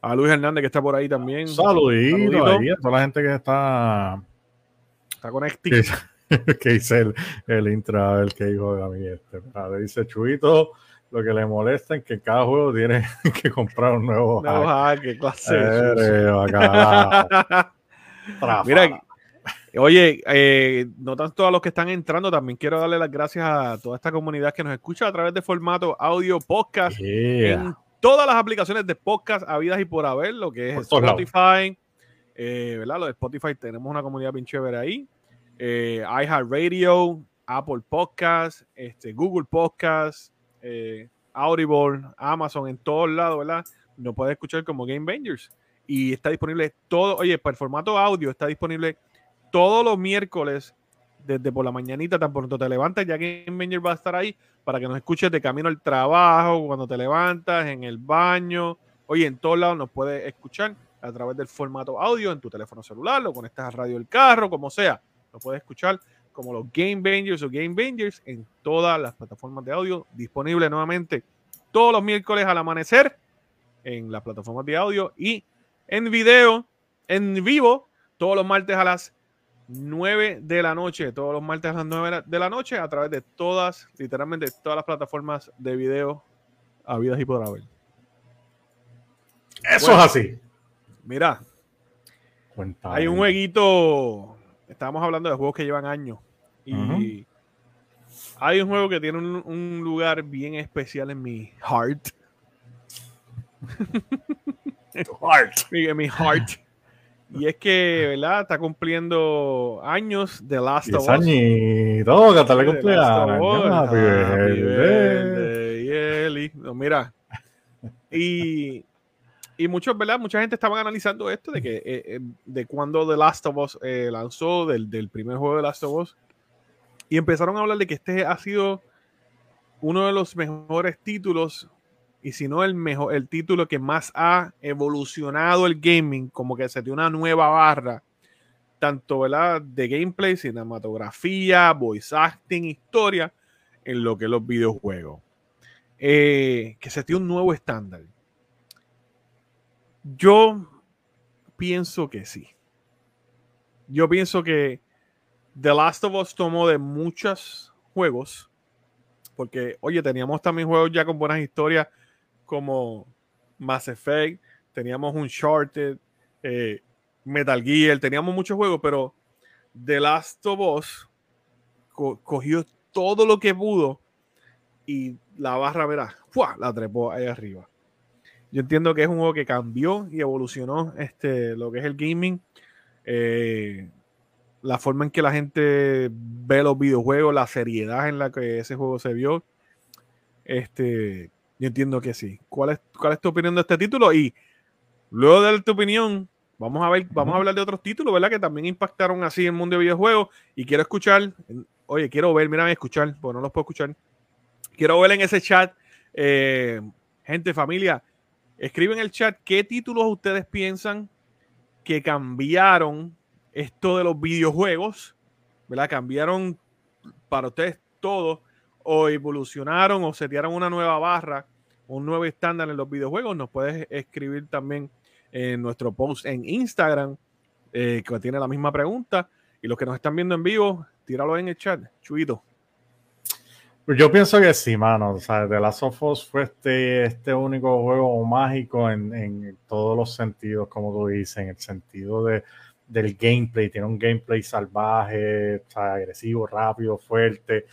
a Luis Hernández que está por ahí también. Saludito, a toda la gente que está está conectada. Que, dice el, el intra, el que dijo a mí este. dice Chuito, lo que le molesta es que cada juego tiene que comprar un nuevo no, hack. qué clase. Mira, Oye, eh, no tanto a los que están entrando, también quiero darle las gracias a toda esta comunidad que nos escucha a través de formato audio podcast todas las aplicaciones de podcast habidas y por haber, lo que es Spotify, eh, ¿verdad? Lo de Spotify tenemos una comunidad bien chévere ahí. Eh, iHeartRadio, Apple Podcast, este, Google Podcast, eh, Audible, Amazon, en todos lados, ¿verdad? Nos puede escuchar como Game Bangers. Y está disponible todo, oye, para el formato audio está disponible todos los miércoles desde por la mañanita, tan pronto te levantas, ya que Game va a estar ahí para que nos escuches de camino al trabajo, cuando te levantas, en el baño. Oye, en todos lados nos puedes escuchar a través del formato audio en tu teléfono celular, lo conectas a radio del carro, como sea. Lo puedes escuchar como los Game Bangers o Game Bangers en todas las plataformas de audio, disponible nuevamente todos los miércoles al amanecer en las plataformas de audio y en video, en vivo, todos los martes a las 9 de la noche, todos los martes a las 9 de la noche, a través de todas, literalmente todas las plataformas de video habidas y por haber. Eso es así. Mira, hay un jueguito, estábamos hablando de juegos que llevan años, y hay un juego que tiene un, lugar bien especial en mi heart. heart. en mi heart. Y es que, ¿verdad? Está cumpliendo años de Last of Us. añitos, que hasta le cumpleaños. No, mira. Y, y muchos, ¿verdad? Mucha gente estaba analizando esto de que eh, eh, de cuando The Last of Us eh, lanzó, del, del, primer juego de Last of Us. Y empezaron a hablar de que este ha sido uno de los mejores títulos y si no el mejor, el título que más ha evolucionado el gaming, como que se dio una nueva barra, tanto ¿verdad? de gameplay, cinematografía, voice acting, historia, en lo que es los videojuegos. Eh, que se dio un nuevo estándar. Yo pienso que sí. Yo pienso que The Last of Us tomó de muchos juegos, porque, oye, teníamos también juegos ya con buenas historias como Mass Effect, teníamos Uncharted, eh, Metal Gear, teníamos muchos juegos, pero The Last of Us cogió todo lo que pudo y la barra, verá, la trepó ahí arriba. Yo entiendo que es un juego que cambió y evolucionó este, lo que es el gaming. Eh, la forma en que la gente ve los videojuegos, la seriedad en la que ese juego se vio. Este, yo entiendo que sí. ¿Cuál es, cuál es tu opinión de este título? Y luego de tu opinión, vamos a ver, vamos a hablar de otros títulos, ¿verdad? Que también impactaron así el mundo de videojuegos. Y quiero escuchar, oye, quiero ver, mírame, escuchar, porque no los puedo escuchar. Quiero ver en ese chat, eh, gente, familia, escriben en el chat qué títulos ustedes piensan que cambiaron esto de los videojuegos, ¿verdad? Cambiaron para ustedes todo, o evolucionaron o setearon una nueva barra, un nuevo estándar en los videojuegos. Nos puedes escribir también en nuestro post en Instagram, eh, que tiene la misma pregunta. Y los que nos están viendo en vivo, tíralo en el chat, chuito. Yo pienso que sí, mano. O sea, The Last of Us fue este, este único juego mágico en, en todos los sentidos, como tú dices, en el sentido de, del gameplay. Tiene un gameplay salvaje, agresivo, rápido, fuerte.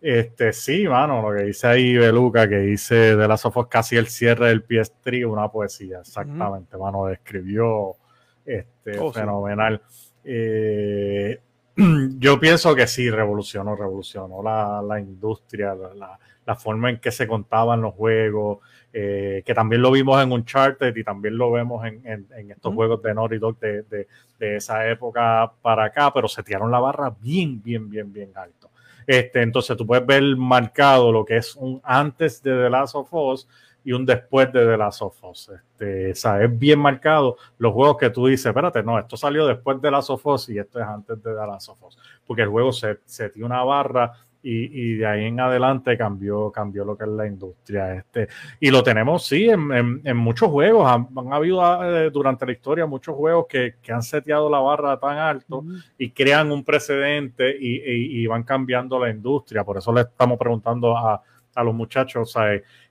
Este, sí, mano, lo que dice ahí Beluca, que dice de las sofos casi el cierre del PS3, una poesía, exactamente, mano, describió este, oh, fenomenal. Eh, yo pienso que sí, revolucionó, revolucionó la, la industria, la, la, forma en que se contaban los juegos, eh, que también lo vimos en Uncharted y también lo vemos en, en, estos juegos de Naughty Dog de, de, de, esa época para acá, pero se tiraron la barra bien, bien, bien, bien alto. Este, entonces tú puedes ver marcado lo que es un antes de The Last of Us y un después de The Last of Us. Este, o sea, es bien marcado los juegos que tú dices, espérate, no, esto salió después de The Last of Us y esto es antes de The Last of Us. Porque el juego se, se tiene una barra y, de ahí en adelante cambió, cambió lo que es la industria. Este, y lo tenemos, sí, en, en, muchos juegos. Han, habido ah, durante la historia muchos juegos que, que, han seteado la barra tan alto y crean un precedente y, y, van cambiando la industria. Por eso le estamos preguntando a, a los muchachos,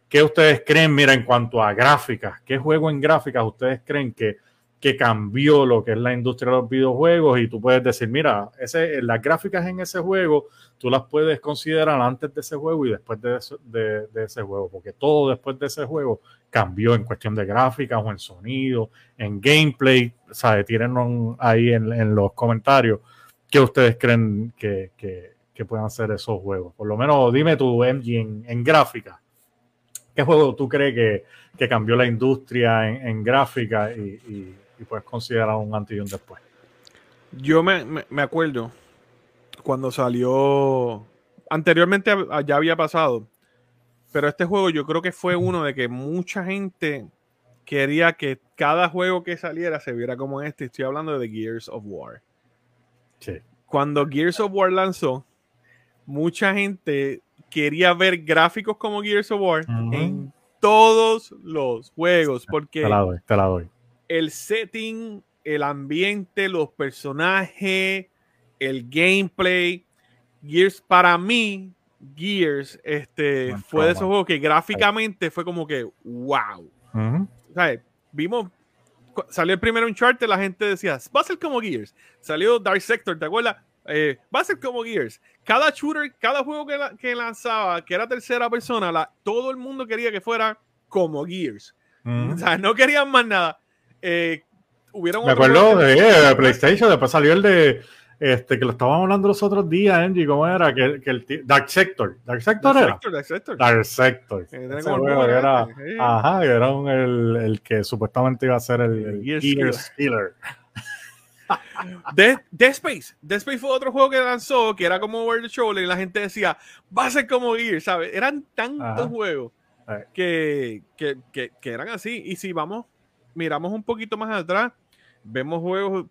¿qué ustedes creen, mira, en cuanto a gráficas? ¿Qué juego en gráficas ustedes creen que que cambió lo que es la industria de los videojuegos y tú puedes decir, mira, ese, las gráficas en ese juego, tú las puedes considerar antes de ese juego y después de, de, ese juego, porque todo después de ese juego cambió en cuestión de gráficas o en sonido, en gameplay, ¿sabes? Tienen ahí en, los comentarios qué ustedes creen que, que, puedan ser esos juegos. Por lo menos dime tu MG en, en gráfica. ¿Qué juego tú crees que, que cambió la industria en, en gráfica puedes considerar un antes y un después. Yo me, me, acuerdo cuando salió. Anteriormente ya había pasado. Pero este juego yo creo que fue uno de que mucha gente quería que cada juego que saliera se viera como este. Estoy hablando de Gears of War. Sí. Cuando Gears of War lanzó, mucha gente quería ver gráficos como Gears of War en todos los juegos. Porque te la doy, te la doy el setting, el ambiente, los personajes, el gameplay. Gears, para mí, Gears este, fue de esos juegos que gráficamente fue como que wow. Vimos, salió el primero Uncharted, la gente decía, va a ser como Gears. Salió Dark Sector, ¿te acuerdas? Eh, va a ser como Gears. Cada shooter, cada juego que, lanzaba, que era tercera persona, la, todo el mundo quería que fuera como Gears. O sea, no querían más nada. Eh, Me acuerdo de, PlayStation, después salió el de este que lo estábamos hablando los otros días, Angie, ¿cómo era? Que, que el Dark Sector. Dark Sector era. Dark Sector. Dark Sector. era, ajá, era un, el, el, que supuestamente iba a ser el, el Gear Stealer. Dead, Space. Dead Space fue otro juego que lanzó que era como World Shoulder y la gente decía, va a ser como Gear, ¿sabes? Eran tantos juegos que, que, que, que, eran así. Y si vamos miramos un poquito más atrás, vemos juegos,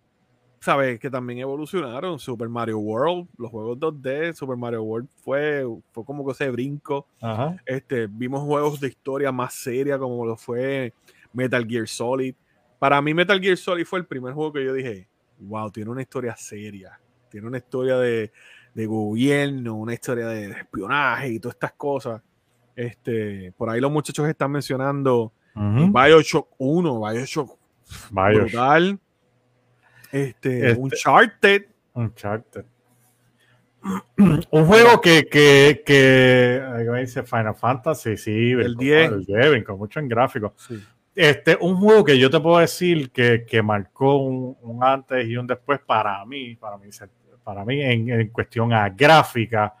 ¿sabes? Que también evolucionaron. Super Mario World, los juegos 2D, Super Mario World fue, fue como que ese brinco. Este, vimos juegos de historia más seria, como lo fue Metal Gear Solid. Para mí, Metal Gear Solid fue el primer juego que yo dije, wow, tiene una historia seria. Tiene una historia de, de gobierno, una historia de espionaje y todas estas cosas. Este, por ahí los muchachos están mencionando Bioshock 1, Bioshock, Bioshock. brutal. Este, este, Uncharted. Uncharted. Un juego que, que, que me dice Final Fantasy, sí, el 10, el 10 con mucho en gráfico. Este, un juego que yo te puedo decir que, que marcó un, antes y un después para mí, para mí para mí en, cuestión a gráfica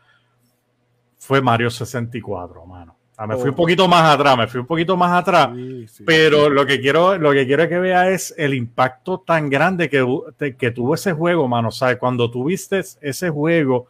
fue Mario 64, mano. Me fui un poquito más atrás, me fui un poquito más atrás, pero lo que quiero, lo que quiero que vea es el impacto tan grande que, que tuvo ese juego, mano. ¿Sabes? Cuando tuviste ese juego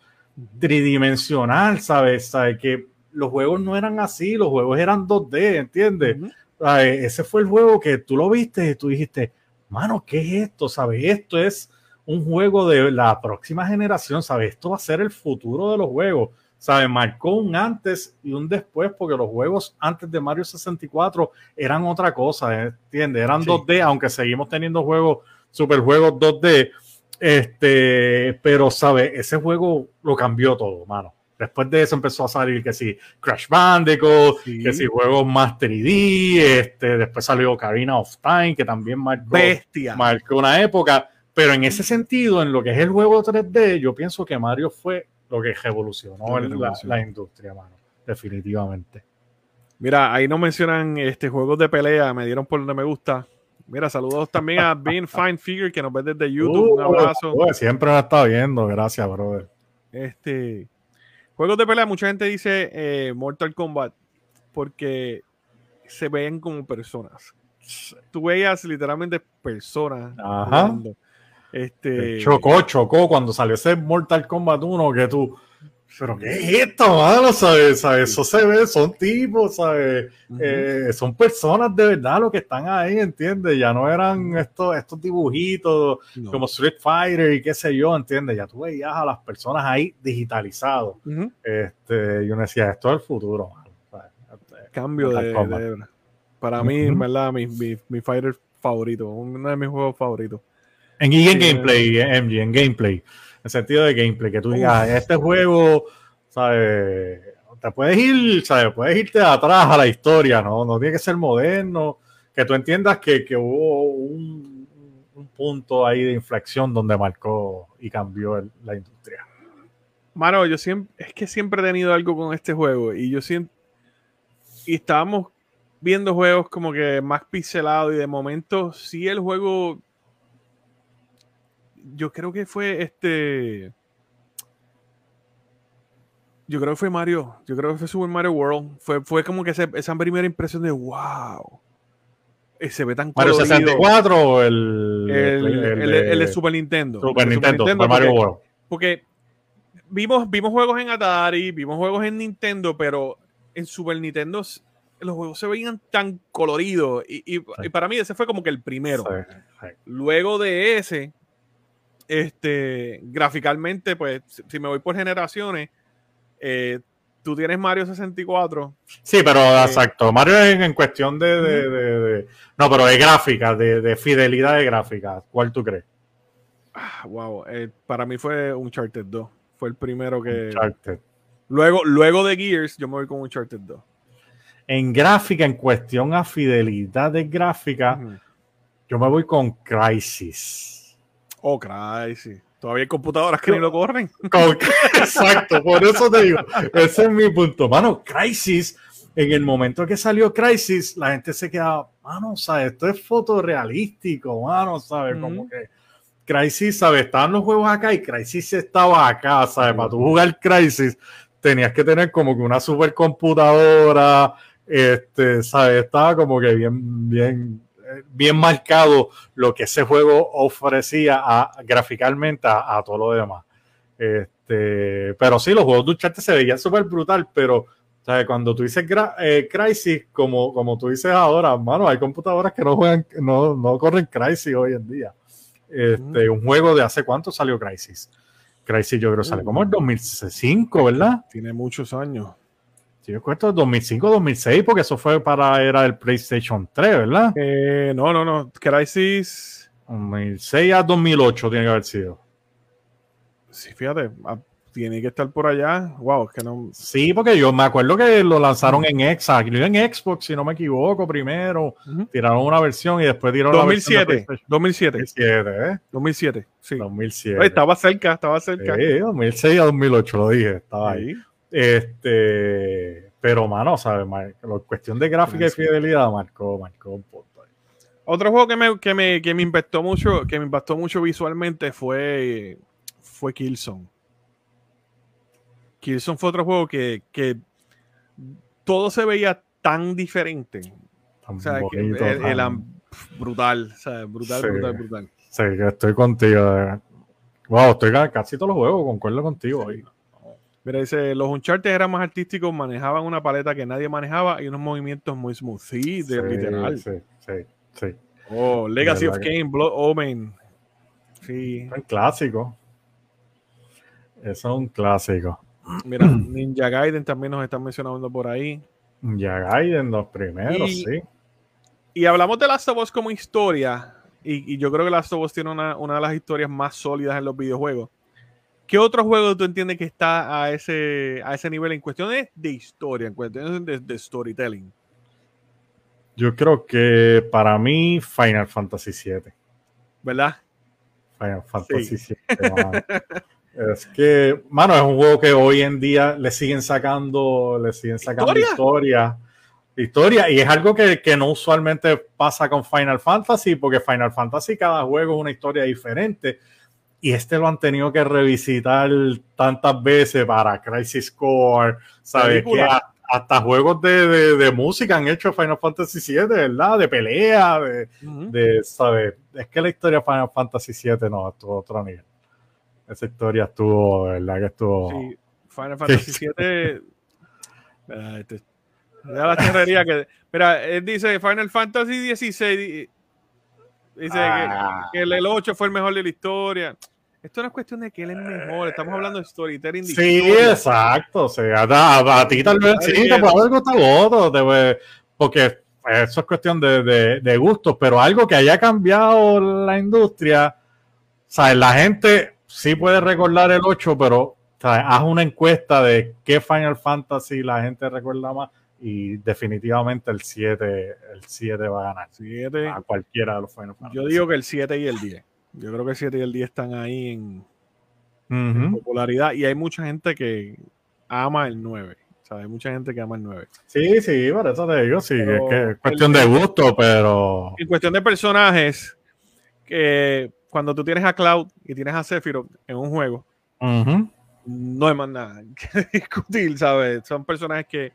tridimensional, ¿sabes? ¿Sabes? Que los juegos no eran así, los juegos eran 2D, ¿entiendes? Ese fue el juego que tú lo viste y tú dijiste, mano, ¿qué es esto? ¿Sabes? Esto es un juego de la próxima generación, ¿sabes? Esto va a ser el futuro de los juegos. ¿Sabes? Marcó un antes y un después, porque los juegos antes de Mario 64 eran otra cosa, ¿entiendes? Eran 2D, aunque seguimos teniendo juegos, super juegos 2D. Este, pero, ¿sabes? Ese juego lo cambió todo, mano. Después de eso empezó a salir que si Crash Bandicoot, que si juegos más 3D, este, después salió Karina of Time, que también marcó, Bestia. marcó una época. Pero en ese sentido, en lo que es el juego 3D, yo pienso que Mario fue lo que revolucionó la, industria, mano. Definitivamente. Mira, ahí no mencionan este juegos de pelea, me dieron por donde me gusta. Mira, saludos también a Bean Fine Figure que nos ve desde YouTube. Un uh, abrazo. siempre nos está viendo, gracias, brother. Este, Juegos de pelea, mucha gente dice eh, Mortal Kombat porque se ven como personas. Tú veías literalmente personas. Ajá. Este... Chocó, chocó cuando salió ese Mortal Kombat 1 que tú pero ¿qué es esto, mano? ¿Sabes? Eso se ve, son tipos, ¿sabes? Eh, son personas de verdad los que están ahí, ¿entiendes? Ya no eran estos, estos dibujitos como Street Fighter y qué sé yo, ¿entiendes? Ya tú veías a las personas ahí digitalizados. este, yo me decía, esto es el futuro, Cambio de, Para mí, en verdad, mi, mi, fighter favorito, uno de mis juegos favoritos. En, en gameplay, MG, en gameplay en sentido de gameplay, que tú digas, este juego, ¿sabes? Te puedes ir, ¿sabes? Puedes irte atrás a la historia, ¿no? No tiene que ser moderno, que tú entiendas que, hubo un, punto ahí de inflexión donde marcó y cambió la industria. Mano, yo siempre, es que siempre he tenido algo con este juego y yo siento, y estábamos viendo juegos como que más pixelados y de momento sí el juego yo creo que fue este. Yo creo que fue Mario. Yo creo que fue Super Mario World. Fue, fue como que esa primera impresión de wow. Eh, se ve tan Mario 64 o el el, el, de Super Nintendo. Super Nintendo, Mario World. Porque vimos, vimos juegos en Atari, vimos juegos en Nintendo, pero en Super Nintendo los juegos se veían tan coloridos. Y, para mí ese fue como que el primero. Luego de ese, este, gráficamente, pues, si me voy por generaciones, eh, tú tienes Mario 64. Sí, pero eh, exacto. Mario es en cuestión de, No, pero de gráfica, de, fidelidad de gráfica. ¿Cuál tú crees? Ah, wow. Eh, para mí fue Uncharted 2. Fue el primero que. Uncharted. Luego, luego de Gears, yo me voy con Uncharted 2. En gráfica, en cuestión a fidelidad de gráfica, yo me voy con Crisis. Oh, Crysis. Todavía hay computadoras que ni lo corren. Exacto, por eso te digo. Ese es mi punto. Mano, Crisis, en el momento que salió Crisis, la gente se quedaba, mano, ¿sabes? Esto es fotorrealístico, mano, ¿sabes? Como que Crisis, ¿sabes? Estaban los juegos acá y Crisis estaba acá, ¿sabes? Para tú jugar Crisis tenías que tener como que una supercomputadora, este, ¿sabes? Estaba como que bien, bien, bien marcado lo que ese juego ofrecía a, graficalmente a, todo lo demás. Este, pero sí, los juegos de Uncharted se veían súper brutal, pero cuando tú dices eh, Crisis, como, como tú dices ahora, mano, hay computadoras que no juegan, no, no corren Crisis hoy en día. Este, Un juego de hace cuánto salió Crisis. Crisis yo creo que sale como en 2005, ¿verdad? Tiene muchos años. Yo cuento 2005, 2006, porque eso fue para era el PlayStation 3, ¿verdad? Eh, no, no, no. Crisis. 2006 a 2008 tiene que haber sido. Sí, fíjate, ah, tiene que estar por allá. Wow, que no. Sí, porque yo me acuerdo que lo lanzaron en Xbox, en Xbox, si no me equivoco, primero. Tiraron una versión y después tiraron 2007, la versión 2007. 2007, ¿eh? 2007, sí. 2007. estaba cerca, estaba cerca. Sí, 2006 a 2008 lo dije, estaba ahí. Este, pero, mano, ¿sabes? La cuestión de gráfica y fidelidad marcó, marcó un punto. Otro juego que me, que me, que me impactó mucho, que me impactó mucho visualmente fue, fue Killzone. Killzone fue otro juego que, que todo se veía tan diferente. o sea, que el, brutal, o sea, brutal, brutal, brutal. Sí, estoy contigo. Wow, estoy casi todos los juegos, concuerdo contigo hoy. Mira, dice, los Uncharted eran más artísticos, manejaban una paleta que nadie manejaba y unos movimientos muy smooth. Sí, de literal. Sí, sí, sí. Oh, Legacy of Kane, Blood Omen. Sí. Un clásico. Eso es un clásico. Mira, Ninja Gaiden también nos están mencionando por ahí. Ninja Gaiden, los primeros, sí. Y hablamos de Last of Us como historia. Y, yo creo que Last of Us tiene una, una de las historias más sólidas en los videojuegos. ¿Qué otro juego tú entiendes que está a ese, a ese nivel en cuestiones de historia, en cuestiones de, storytelling? Yo creo que para mí Final Fantasy VII. ¿Verdad? Final Fantasy VII. es que, mano, es un juego que hoy en día le siguen sacando, le siguen sacando historia. Historia, y es algo que, que, no usualmente pasa con Final Fantasy, porque Final Fantasy cada juego es una historia diferente y este lo han tenido que revisitar tantas veces para Crisis Core, ¿sabes? Que hasta juegos de, de, música han hecho Final Fantasy VII, ¿verdad? De pelea, de, ¿sabes? Es que la historia de Final Fantasy VII no, estuvo otro nivel. Esa historia estuvo, ¿verdad? Que estuvo... Sí, Final Fantasy VII... Este, la charrería que... Mira, él dice Final Fantasy XVI Dice ah. que, el, 8 fue el mejor de la historia. Esto no es cuestión de que él es mejor, estamos hablando de storytelling. sí, exacto. O sea, a, ti tal vez sí, te puede gustar otro, porque eso es cuestión de, de, de gustos, pero algo que haya cambiado la industria, sea, La gente sí puede recordar el 8, pero haz una encuesta de qué Final Fantasy la gente recuerda más y definitivamente el 7, el 7 va a ganar. 7, a cualquiera de los Final Yo digo que el 7 y el 10. Yo creo que el 7 y el 10 están ahí en, popularidad y hay mucha gente que ama el 9. O sea, hay mucha gente que ama el 9. Sí, sí, por eso te digo, sí, es que es cuestión de gusto, pero... En cuestión de personajes, que cuando tú tienes a Cloud y tienes a Sephiroth en un juego, no hay más nada que discutir, ¿sabes? Son personajes que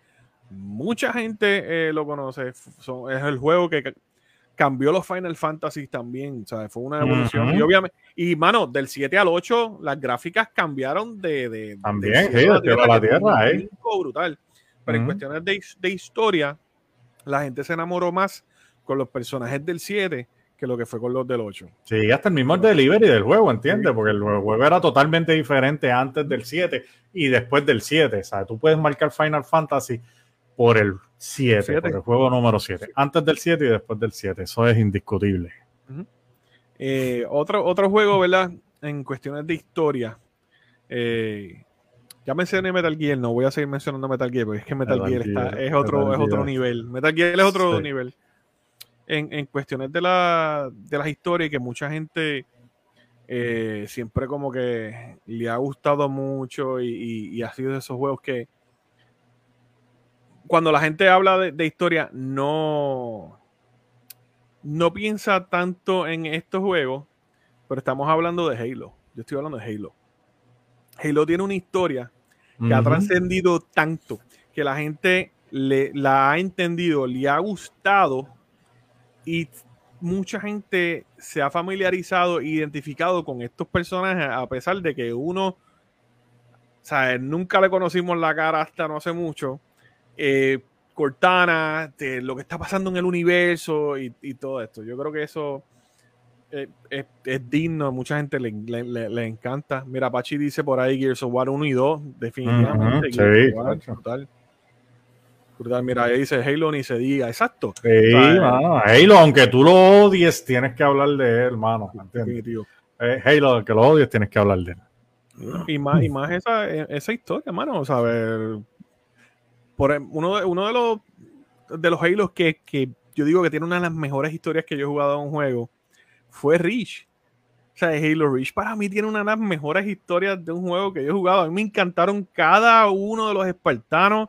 mucha gente eh, lo conoce. es el juego que cambió los Final Fantasy también. Fue una evolución. Y obviamente, y mano, del 7 al 8, las gráficas cambiaron de. de también, sí, de tierra a la tierra, eh. brutal. Pero en cuestiones de, de, historia, la gente se enamoró más con los personajes del 7 que lo que fue con los del 8. Sí, hasta el mismo delivery del juego, ¿entiendes? Porque el juego era totalmente diferente antes del 7 y después del 7. O sea, tú puedes marcar Final Fantasy por el 7, por el juego número 7. Antes del 7 y después del 7. Eso es indiscutible. Eh, otro, otro juego, ¿verdad? En cuestiones de historia. Eh, ya mencioné Metal Gear, no voy a seguir mencionando Metal Gear, porque es que Metal, Gear, está, es, otro, es otro nivel. Metal Gear es otro nivel. En, en, cuestiones de, la, de las historias que mucha gente eh, siempre como que le ha gustado mucho y, y ha sido de esos juegos que, cuando la gente habla de, historia, no, no piensa tanto en estos juegos, pero estamos hablando de Halo. Yo estoy hablando de Halo. Halo tiene una historia que ha trascendido tanto que la gente le, la ha entendido, le ha gustado y mucha gente se ha familiarizado e identificado con estos personajes a pesar de que uno, o sea, nunca le conocimos la cara hasta no hace mucho eh, Cortana, de lo que está pasando en el universo y, todo esto. Yo creo que eso es, digno, mucha gente le, le, encanta. Mira, Pachi dice por ahí Gears of War 1 y 2, definitivamente. Mira, ahí dice Halo ni se diga, exacto. Halo, aunque tú lo odies, tienes que hablar de él, hermano. Eh, Halo, aunque lo odies, tienes que hablar de él. Y más, y más esa, esa historia, hermano. O sea, ver, uno, de, uno de los de los Halo que, yo digo que tiene una de las mejores historias que yo he jugado en un juego fue Reach. O sea, Halo Reach para mí tiene una de las mejores historias de un juego que yo he jugado. A mí me encantaron cada uno de los espartanos.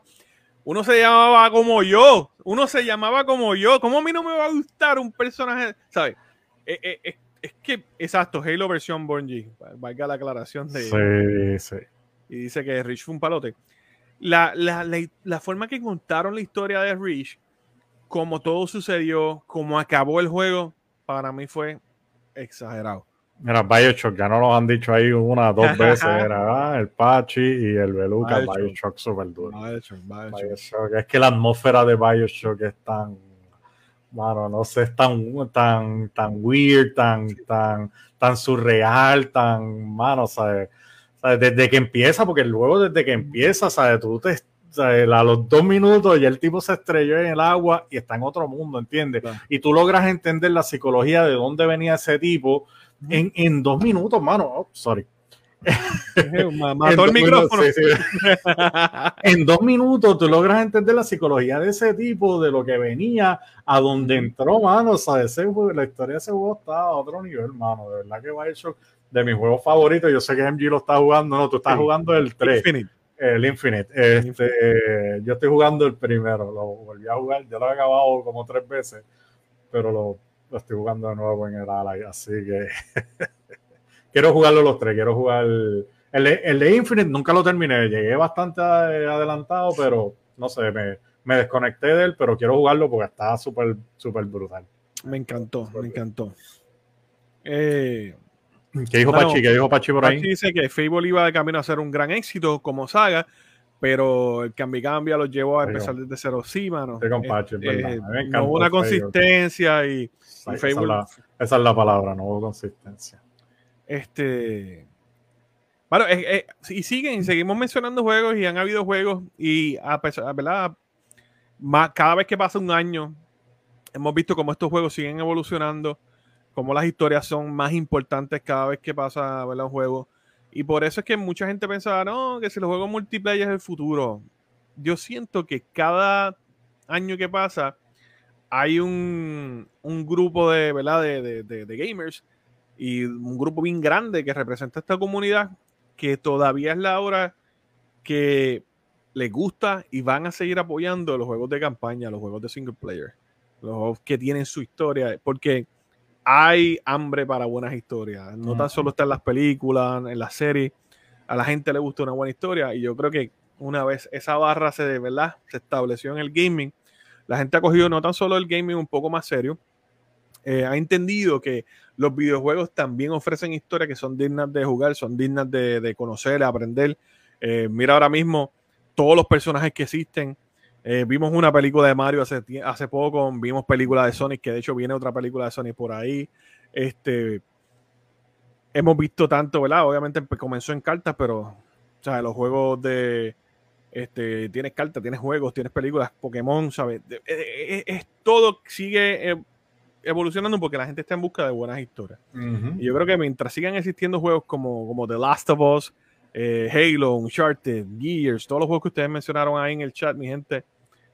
Uno se llamaba como yo. Uno se llamaba como yo. ¿Cómo a mí no me va a gustar un personaje? ¿Sabes? Eh, eh, es que, exacto, Halo versión Bungie, valga la aclaración de... Sí, sí. Y dice que Rich fue un palote. La, la, la, la forma que contaron la historia de Rich, como todo sucedió, como acabó el juego, para mí fue exagerado. Mira, Bioshock, ya no lo han dicho ahí una, dos veces, era ah, el Pachi y el Beluca, Bioshock, Bioshock super duro. Bioshock, Bioshock. Bioshock, Es que la atmósfera de Bioshock es tan, bueno, no sé, es tan, tan, tan weird, tan, tan, tan surreal, tan, mano, ¿sabes? Desde que empieza, porque luego desde que empieza, ¿sabes? Tú te, a los dos minutos ya el tipo se estrelló en el agua y está en otro mundo, ¿entiendes? Y tú logras entender la psicología de dónde venía ese tipo en, en dos minutos, mano. Oh, sorry. Mató el micrófono. en dos minutos tú logras entender la psicología de ese tipo, de lo que venía, a donde entró, mano. O sea, ese, la historia de ese juego está a otro nivel, mano. De verdad que va hecho de mis juegos favoritos. Yo sé que MG lo está jugando, no, tú estás jugando el 3. El Infinite. Este, Yo estoy jugando el primero, lo volví a jugar, ya lo he acabado como tres veces, pero lo, lo estoy jugando de nuevo en el Ally, así que quiero jugarlo los tres, quiero jugar el, el, de Infinite, nunca lo terminé, llegué bastante adelantado, pero no sé, me, me desconecté de él, pero quiero jugarlo porque está súper, súper brutal. Me encantó, me encantó. Eh, ¿Qué dijo Pachi? ¿Qué dijo Pachi por ahí? Pachi dice que Fable iba de camino a ser un gran éxito como saga, pero el cambio cambia lo llevó a empezar desde cero. Sí, mano. con Pachi, eh, no hubo una consistencia y esa, es la, palabra, no hubo consistencia. Este. Bueno, y siguen, seguimos mencionando juegos y han habido juegos y a pesar, ¿verdad? cada vez que pasa un año, hemos visto cómo estos juegos siguen evolucionando, cómo las historias son más importantes cada vez que pasa ¿verdad? un juego. Y por eso es que mucha gente pensaba, no, que si los juegos multiplayer es el futuro. Yo siento que cada año que pasa, hay un, grupo de, ¿verdad? De, gamers y un grupo bien grande que representa esta comunidad que todavía es la hora que les gusta y van a seguir apoyando los juegos de campaña, los juegos de single player, los juegos que tienen su historia, porque hay hambre para buenas historias. No tan solo está en las películas, en las series, a la gente le gusta una buena historia y yo creo que una vez esa barra se, ¿verdad? se estableció en el gaming, la gente ha cogido no tan solo el gaming un poco más serio, eh, ha entendido que los videojuegos también ofrecen historias que son dignas de jugar, son dignas de, conocer, de aprender. Eh, mira ahora mismo todos los personajes que existen. Eh, vimos una película de Mario hace, hace poco, vimos película de Sonic, que de hecho viene otra película de Sonic por ahí. Este, hemos visto tanto, ¿verdad? Obviamente comenzó en cartas, pero o sea, los juegos de, este, tienes cartas, tienes juegos, tienes películas, Pokémon, ¿sabes? Eh, eh, es, todo sigue eh, evolucionando porque la gente está en busca de buenas historias. Y yo creo que mientras sigan existiendo juegos como, como The Last of Us, Halo, Uncharted, Gears, todos los juegos que ustedes mencionaron ahí en el chat, mi gente,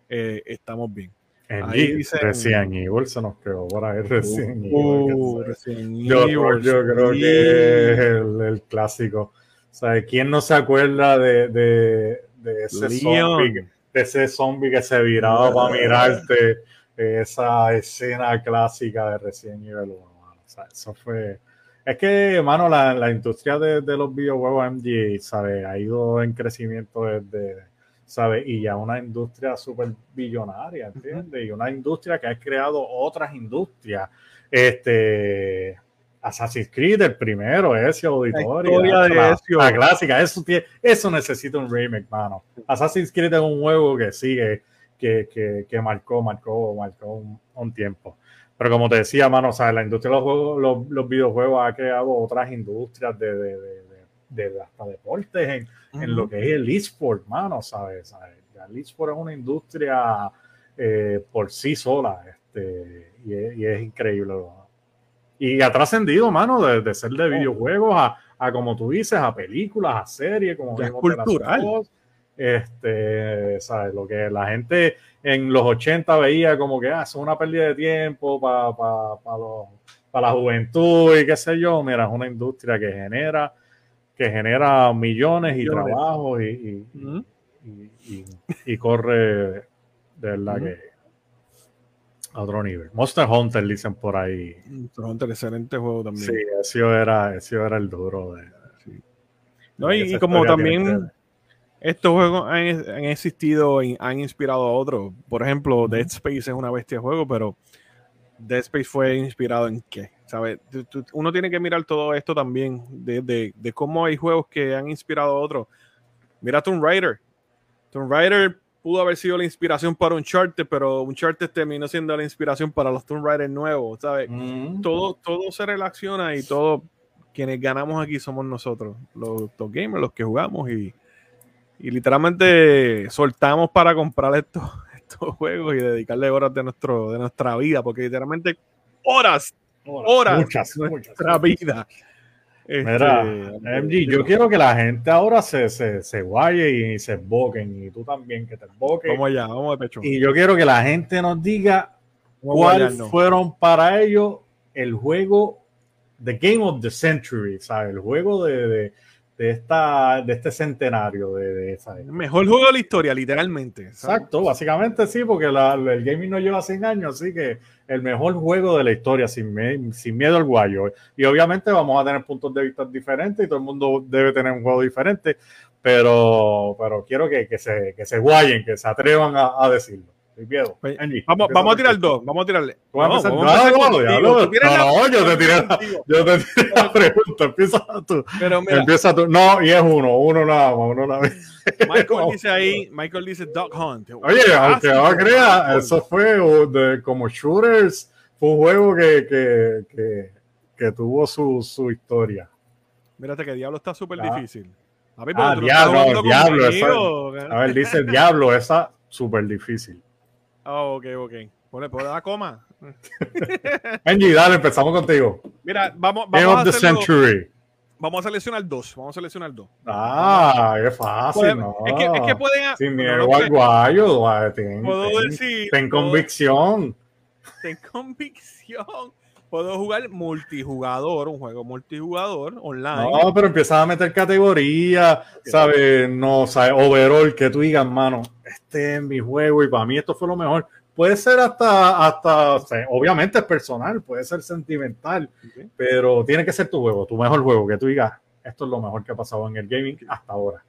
estamos bien. En ahí dicen, Resident Evil se nos quedó por ahí Resident uh, Evil. yo, creo que es el, clásico. O sea, ¿quién no se acuerda de de ese zombie, de ese zombie que se viraba para mirarte, esa escena clásica de Resident Evil 1. O sea, eso fue. Es que, hermano, la, la industria de, de, los videojuegos MG, ¿sabes? Ha ido en crecimiento desde, ¿sabes? Y ya una industria súper billonaria, ¿entiendes? Y una industria que ha creado otras industrias. Este, Assassin's Creed, el primero, ese auditorio. La, la, clásica, eso, eso necesita un remake, mano. Assassin's Creed es un juego que sigue, que, que, que marcó, marcó, marcó un, tiempo. Pero como te decía, mano, o sea, la industria de los, juegos, los, videojuegos ha creado otras industrias de, de, de, de hasta deportes en, en, lo que es el eSport, mano, ¿sabes? El eSport es una industria eh, por sí sola, este, y, es, y es increíble. Y ha trascendido, mano, de, ser de videojuegos a, a, como tú dices, a películas, a series, como es cultural. Este, ¿sabes? Lo que la gente en los 80 veía como que ah, es una pérdida de tiempo para pa, la juventud y qué sé yo. Mira, es una industria que genera, que genera millones y trabajos y, y, y, corre de verdad que A otro nivel. Monster Hunter dicen por ahí. Monster Hunter, excelente juego también. Sí, ese era, ese era el duro de. No, y, como también estos juegos han, existido y han inspirado a otros. Por ejemplo, Dead Space es una bestia de juego, pero Dead Space fue inspirado en qué? ¿Sabes? Uno tiene que mirar todo esto también, de, de, cómo hay juegos que han inspirado a otros. Mira Tomb Raider. Tomb Raider pudo haber sido la inspiración para un Uncharted, pero un Uncharted terminó siendo la inspiración para los Tomb Raider nuevos, ¿sabes? todo, todo se relaciona y todo, quienes ganamos aquí somos nosotros, los, los gamers, los que jugamos y, y literalmente soltamos para comprar estos, estos juegos y dedicarle horas de, nuestro, de nuestra vida, porque literalmente horas, horas, muchas, de nuestra vida. Mira, este, MG, yo quiero que la gente ahora se, se, se guaye y se boquen, y tú también que te boques. Vamos allá, vamos de pecho. Y yo quiero que la gente nos diga cuáles fueron para ellos el juego The Game of the Century, ¿sabes? El juego de de, esta, de este centenario de, esa El mejor juego de la historia, literalmente. Exacto, básicamente sí, porque el gaming no lleva 100 años, así que el mejor juego de la historia, sin, sin miedo al guayo. Y obviamente vamos a tener puntos de vista diferentes y todo el mundo debe tener un juego diferente, pero, pero quiero que, que, se, que se guayen, que se atrevan a, a decirlo. Pues, vamos, vamos a tirar dos, vamos a tirarle. No, no, no, yo te tiré la, yo te tiré la pregunta, empieza tú. Pero mira, empieza tú. No, y es uno, uno nada más, uno nada más. Michael dice ahí, Michael dice Duck Hunt. Oye, aunque no crea, eso fue de, como shooters, fue un juego que, que, que, que tuvo su, su historia. Mírate que Diablo está súper difícil. ah, Diablo, Diablo. a ver, dice Diablo, esa súper difícil. Oh, ok, ok. Pone, ¿puedo dar coma? Angie, dale, empezamos contigo. Mira, vamos, vamos a the century. Vamos a seleccionar dos. Vamos a seleccionar dos. Ah, es fácil, no. Es que, es que pueden. Sin miedo al guayo, puedo decir. Ten convicción. Ten convicción. Puedo jugar multijugador, un juego multijugador online. No, pero empiezas a meter categoría, ¿sabes? No, ¿sabes? Overall, que tú digas, mano, este es mi juego y para mí esto fue lo mejor. Puede ser hasta, hasta obviamente es personal, puede ser sentimental, pero tiene que ser tu juego, tu mejor juego, que tú digas, esto es lo mejor que ha pasado en el gaming hasta ahora.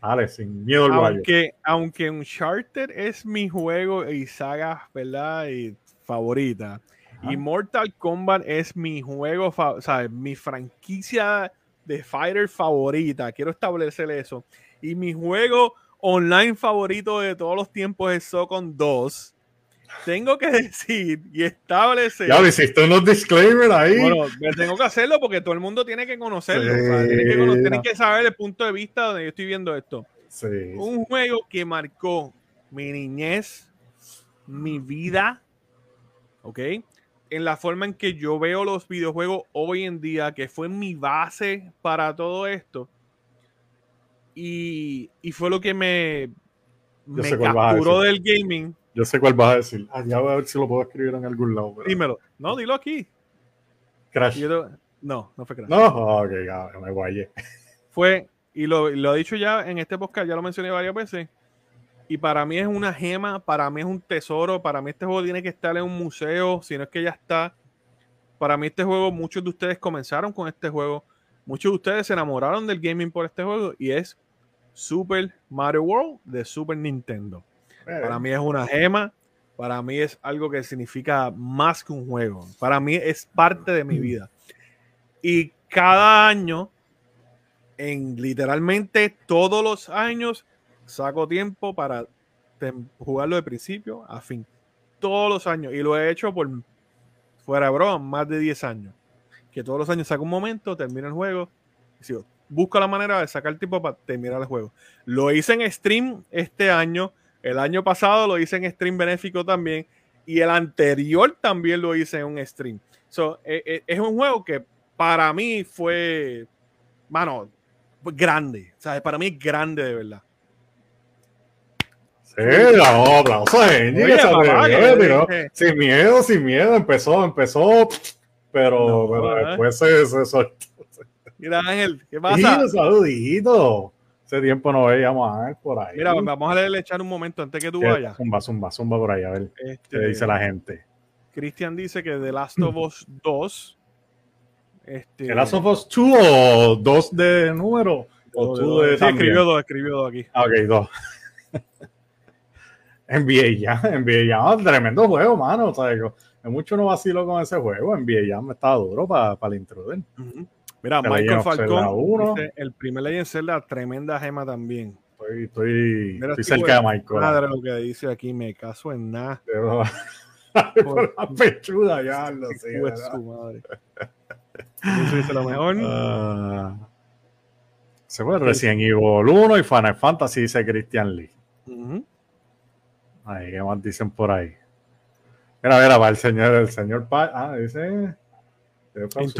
Vale, sin miedo al aunque, Aunque Uncharted es mi juego y saga, ¿verdad? Y favorita y Mortal Kombat es mi juego, o sea, mi franquicia de fighter favorita. Quiero establecer eso. Y mi juego online favorito de todos los tiempos es Socon 2. Tengo que decir y establecer. Ya hiciste unos disclaimers ahí. Bueno, tengo que hacerlo porque todo el mundo tiene que conocerlo. tiene, que, saber el punto de vista donde yo estoy viendo esto. Un juego que marcó mi niñez, mi vida, ¿ok? En la forma en que yo veo los videojuegos hoy en día, que fue mi base para todo esto. Y, fue lo que me, me capturó del gaming. Yo sé cuál vas a decir. Ah, ya voy a ver si lo puedo escribir en algún lado. Dímelo. No, dilo aquí. Crash. No, no fue Crash. No, ok, ya me guayé. Fue, y lo, lo he dicho ya en este podcast, ya lo mencioné varias veces y para mí es una gema, para mí es un tesoro, para mí este juego tiene que estar en un museo, si no es que ya está. Para mí este juego, muchos de ustedes comenzaron con este juego, muchos de ustedes se enamoraron del gaming por este juego y es Super Mario World de Super Nintendo. Para mí es una gema, para mí es algo que significa más que un juego, para mí es parte de mi vida. Y cada año, en literalmente todos los años, saco tiempo para jugarlo de principio a fin. Todos los años. Y lo he hecho por fuera broma, más de 10 años. Que todos los años saco un momento, termino el juego. Y busco la manera de sacar tiempo para terminar el juego. Lo hice en stream este año. El año pasado lo hice en stream benéfico también. Y el anterior también lo hice en un stream. So, e, e, es un juego que para mí fue, mano, grande. O sea, para mí es grande de verdad. Sí, no, aplauso Sin miedo, sin miedo, empezó, empezó, pero, después se, soltó. Mira, Ángel, ¿qué pasa? Sí, saludito. Hace tiempo no veíamos a Ángel por ahí. Mira, vamos a leerle echar un momento antes que tú vayas. Zumba, zumba, zumba por ahí, a ver este, qué dice la gente. Cristian dice que The Last of Us 2. Este, ¿The Last of Us 2 o 2 de número? O tú de sí, escribió 2, escribió 2 aquí. Ah, ok, 2. NBA ya, NBA ya, tremendo juego, mano. O sea, mucho no vacilo con ese juego. NBA ya me estaba duro para pa el intruder. Uh -huh. Mira, Michael Falcón, dice, el primer Legend Zelda, tremenda gema también. Estoy, estoy, estoy cerca de Michael. Madre lo que dice aquí, me caso en nada. Por la pechuda, ya lo sé. Su madre. Eso dice lo mejor. Uh, se fue recién Evil 1 y Final Fantasy, dice Christian Lee. Uh -huh. Ahí, ¿qué más dicen por ahí? Mira, mira, va el señor, el señor Pa ah, dice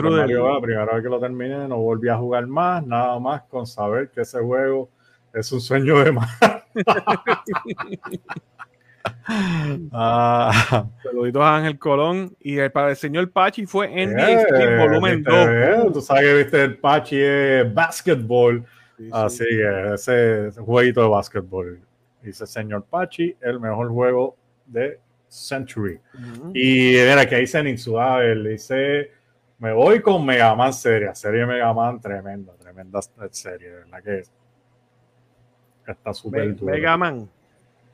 Mario, la primera vez que lo terminé, no volví a jugar más, nada más con saber que ese juego es un sueño de más. ah. Saluditos a Ángel Colón. Y el, para el señor Pachi fue en eh, volumen 2. Tú sabes que viste el Pachi es basketball. Sí, Así sí. que ese, ese jueguito de basketball. Dice señor Pachi, el mejor juego de Century. Uh -huh. Y mira que dice Nixuavel, dice me voy con Mega Man serie, serie Mega Man tremenda, tremenda serie, ¿verdad? Que está súper duro. Mega Man.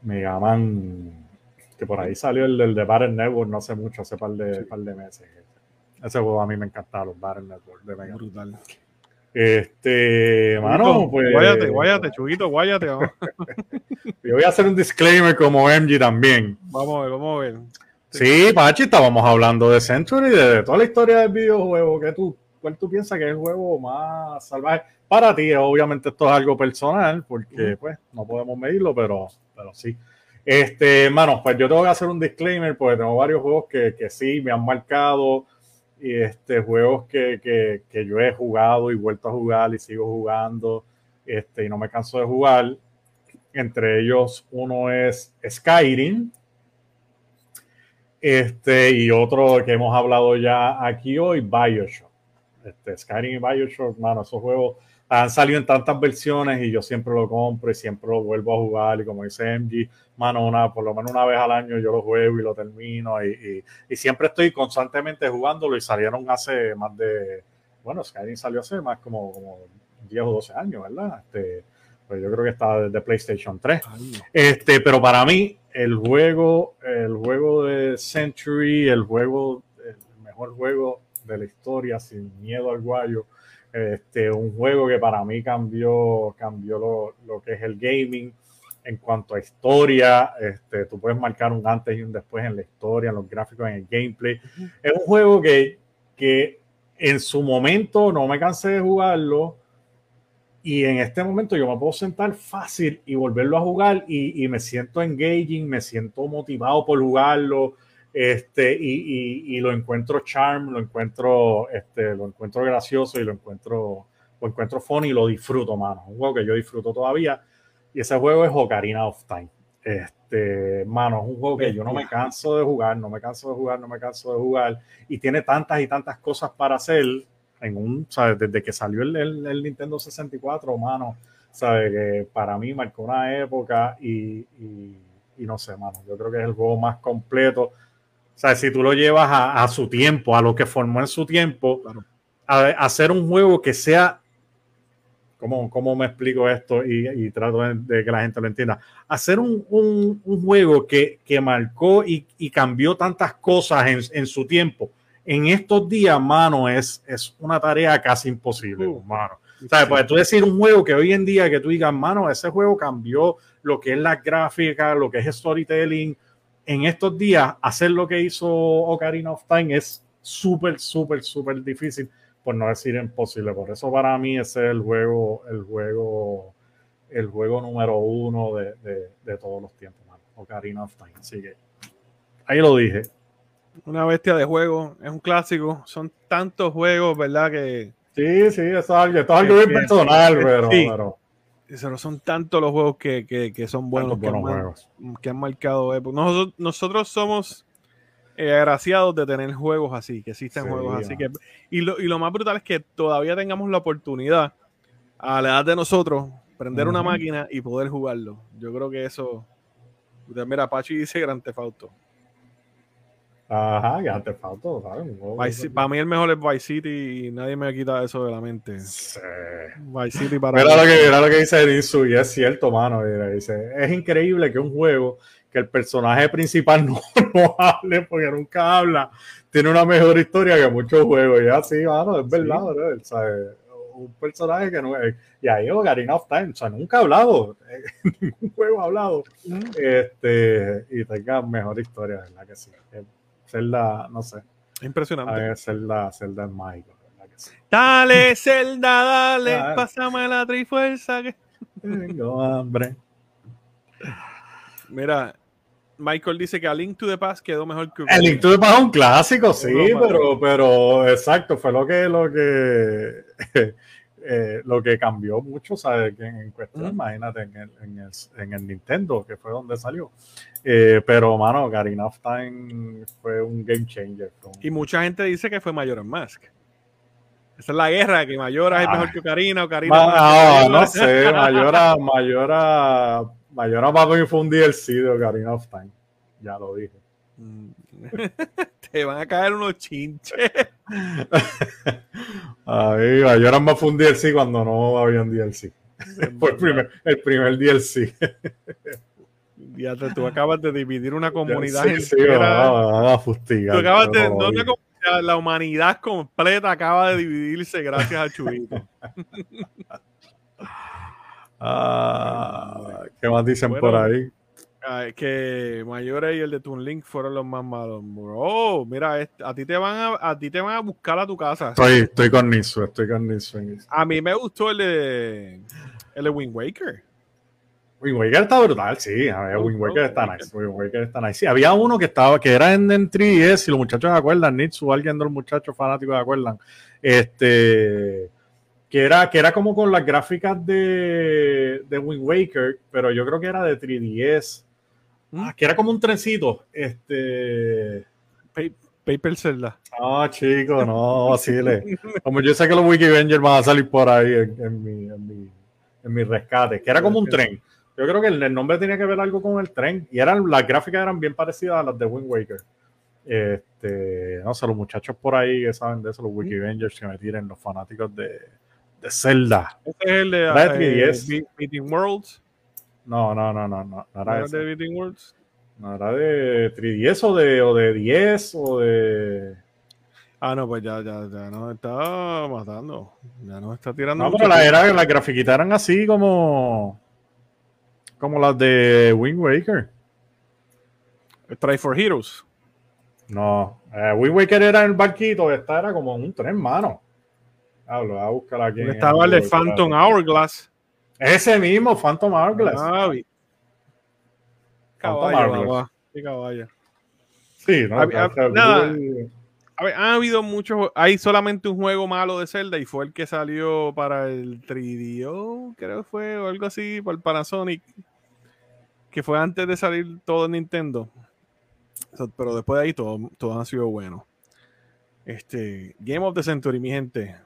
Mega Man, que por ahí salió el del de Battle Network no hace mucho, hace par de, sí. par de meses. Ese juego a mí me encantaba, los Battle Network de Mega Brutal. Man. Este, mano, pues. Guáyate, guáyate, chuguito, guáyate. Yo voy a hacer un disclaimer como MG también. Vamos a ver, vamos a ver. Sí, Pachi, estábamos hablando de Century, de toda la historia del videojuego. que tú, ¿Cuál tú piensas que es el juego más salvaje? Para ti, obviamente esto es algo personal, porque pues no podemos medirlo, pero, pero sí. Este, hermano, pues yo tengo que hacer un disclaimer, porque tengo varios juegos que, que sí me han marcado, y este, juegos que, que, que, yo he jugado y vuelto a jugar y sigo jugando, este, y no me canso de jugar. Entre ellos, uno es Skyrim, este, y otro que hemos hablado ya aquí hoy, Bioshock. Este, Skyrim y Bioshock, mano, esos juegos han salido en tantas versiones y yo siempre lo compro y siempre lo vuelvo a jugar. Y como dice MG, mano, una, por lo menos una vez al año yo lo juego y lo termino. Y, y, y siempre estoy constantemente jugándolo y salieron hace más de, bueno, Skyrim salió hace más como, como 10 o 12 años, ¿verdad? Este, pues yo creo que está desde PlayStation 3. Ay, no. Este, pero para mí, el juego, el juego de Century, el juego, el mejor juego de la historia, sin miedo al guayo. Este, un juego que para mí cambió, cambió lo, lo, que es el gaming en cuanto a historia. Este, tú puedes marcar un antes y un después en la historia, en los gráficos, en el gameplay. Es un juego que, que en su momento no me cansé de jugarlo y en este momento yo me puedo sentar fácil y volverlo a jugar y, y me siento engaging, me siento motivado por jugarlo este, y, y, y, lo encuentro charm, lo encuentro, este, lo encuentro gracioso y lo encuentro, lo encuentro funny y lo disfruto, mano. Un juego que yo disfruto todavía y ese juego es Ocarina of Time. Este, mano, es un juego que yo no me canso de jugar, no me canso de jugar, no me canso de jugar y tiene tantas y tantas cosas para hacer en un, ¿sabes? Desde que salió el, el, el Nintendo 64, mano, ¿sabes? Que para mí marcó una época y, y, y, no sé, mano, yo creo que es el juego más completo. O sea, si tú lo llevas a, a su tiempo, a lo que formó en su tiempo, claro. a, a, hacer un juego que sea, ¿cómo, cómo me explico esto? Y, y trato de, de, que la gente lo entienda. Hacer un, un, un juego que, que marcó y, y, cambió tantas cosas en, en su tiempo en estos días, mano, es, es una tarea casi imposible, uh, mano. ¿Sabes? Pues tú decir un juego que hoy en día que tú digas, mano, ese juego cambió lo que es la gráfica, lo que es storytelling. En estos días, hacer lo que hizo Ocarina of Time es súper, súper, súper difícil, por no decir imposible. Por eso para mí ese es el juego, el juego, el juego número uno de, de, de todos los tiempos, mano. Ocarina of Time. Así que ahí lo dije una bestia de juego, es un clásico, son tantos juegos, ¿verdad? Que sí, sí, eso es algo, bien personal, pero, sí. pero, pero, son tantos los juegos que, que, que son buenos, que, buenos han, juegos. que han marcado época. Nosotros, nosotros somos eh, agraciados de tener juegos así, que existen sí, juegos así. Que, y, lo, y lo más brutal es que todavía tengamos la oportunidad a la edad de nosotros, prender una máquina y poder jugarlo. Yo creo que eso. Mira, Apache dice Grand Theft Auto. Ajá, Grand Theft Auto, ¿sabes? para mí el mejor es Vice City y nadie me quita eso de la mente. Sí. Vice City para mira Lo que, mira lo que dice Nisu y es cierto, mano. Dice, es increíble que un juego que el personaje principal no, no hable porque nunca habla, tiene una mejor historia que muchos juegos. Y así, mano, es verdad, ¿sabes? un personaje que no es. Y ahí Ocarina of Time, o sea, nunca ha hablado, ningún juego ha hablado. Este, y tenga mejor historia, ¿verdad? Que sí. Zelda, no sé. Impresionante. Zelda, Zelda es mágico. Dale, Zelda, dale, pásame la trifuerza. Que... Tengo hambre. Mira, Michael dice que A Link to the Past quedó mejor que. A Link to the Past es un clásico, sí, pero, pero exacto, fue lo que lo que eh, lo que cambió mucho, ¿sabes? Que en cuestión, imagínate, en el, en, el, en el, Nintendo, que fue donde salió. Eh, pero, mano, Garina of Time fue un game changer. Y mucha gente dice que fue Mayor Mask. Esa es la guerra, que Mayora es mejor que Ocarina, Ocarina. no, no sé, Mayora, Mayora Mayora va a un DLC de Ocarina of Time. Ya lo dije. Te van a caer unos chinches. Ay, Mayora va a un DLC cuando no había un DLC. Fue el primer, el primer DLC. Ya te, tú acabas de dividir una comunidad sí, sí, a, a fustigar, tú acabas de, no la humanidad completa acaba de dividirse gracias a Chubito. Ah, ¿Qué más dicen por ahí? Que Mayores y el de Toon Link fueron los más malos. Oh, mira, a ti te van a, a ti te van a buscar a tu casa. Estoy, estoy con Nisu, estoy con Nisu. A mí me gustó el de el de Wind Waker. Wind Waker está brutal, sí. Wind Waker está nice. Wind Waker está nice. Sí, había uno que estaba, que era en, en 3DS, si los muchachos se acuerdan, Nitsu, alguien de los muchachos fanáticos se acuerdan. Este que era, que era como con las gráficas de, de Wind Waker, pero yo creo que era de 3DS. Mm. Ah, que era como un trencito. Este. Paper Zelda. Ah, chico, no, vacile. Como yo sé que los Wiki Avengers van a salir por ahí en, mi, en, mi, en mi rescate, que era como un tren. Yo creo que el, nombre tenía que ver algo con el tren. Y eran, las gráficas eran bien parecidas a las de Wind Waker. Este, no sé, los muchachos por ahí que saben de eso, los Wiki mm. Avengers que me tiren, los fanáticos de, de Zelda. ¿Este es el de uh, Meeting Worlds? No, no, no, no, no. ¿No era de Worlds? No, era de 3DS o de, o de 10 o de... Ah, no, pues ya, ya, ya nos está matando. Ya nos está tirando. No, pero la era, las grafiquitas eran así como. Como las de Wind Waker. Try for Heroes. No, eh, Wind Waker era en el barquito, esta era como un tren, mano. Hablo, a buscar aquí. Estaba el de Phantom Hourglass. Ese mismo, Phantom Hourglass. Caballo, Sí, caballo. Sí, no, nada. ha habido muchos. Hay solamente un juego malo de Zelda y fue el que salió para el 3DO, creo que fue, o algo así, para el Panasonic. Que fue antes de salir todo en Nintendo. pero después de ahí todos todo han sido buenos. Este, Game of the Century, mi gente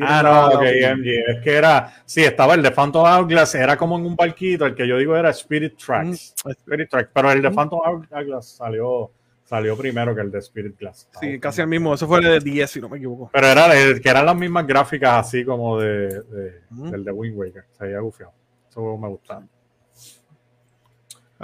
ah, no, ok, MG. Es que era, sí, estaba el de Phantom Hourglass, era como en un barquito, el que yo digo era Spirit Tracks. Mm. Spirit Tracks, pero el de mm. Phantom Hourglass salió, salió primero que el de Spirit Glass. Sí, casi el mismo, eso fue el de 10, si no me equivoco. Pero era que eran las mismas gráficas así como de, de mm. del de Wind Waker, se había gufiado. Eso me gustaba.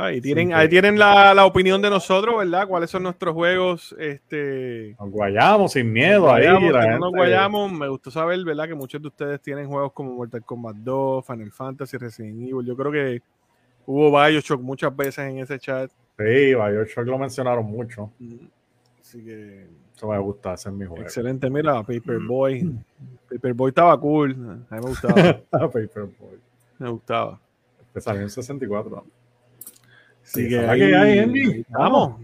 Ahí tienen, ahí tienen la, la, opinión de nosotros, ¿verdad? ¿Cuáles son nuestros juegos? Este... Nos guayamos sin miedo nos ahí. no nos guayamos. Me gustó saber, ¿verdad? Que muchos de ustedes tienen juegos como Mortal Kombat 2, Final Fantasy, Resident Evil. Yo creo que hubo Bioshock muchas veces en ese chat. Sí, Bioshock lo mencionaron mucho. Así que... Eso me gusta, ese es mi juego. Excelente, mira, Paperboy. Paperboy estaba cool. A mí me gustaba. Paperboy. Me gustaba. Salió en 64 Sí, que hay, Vamos.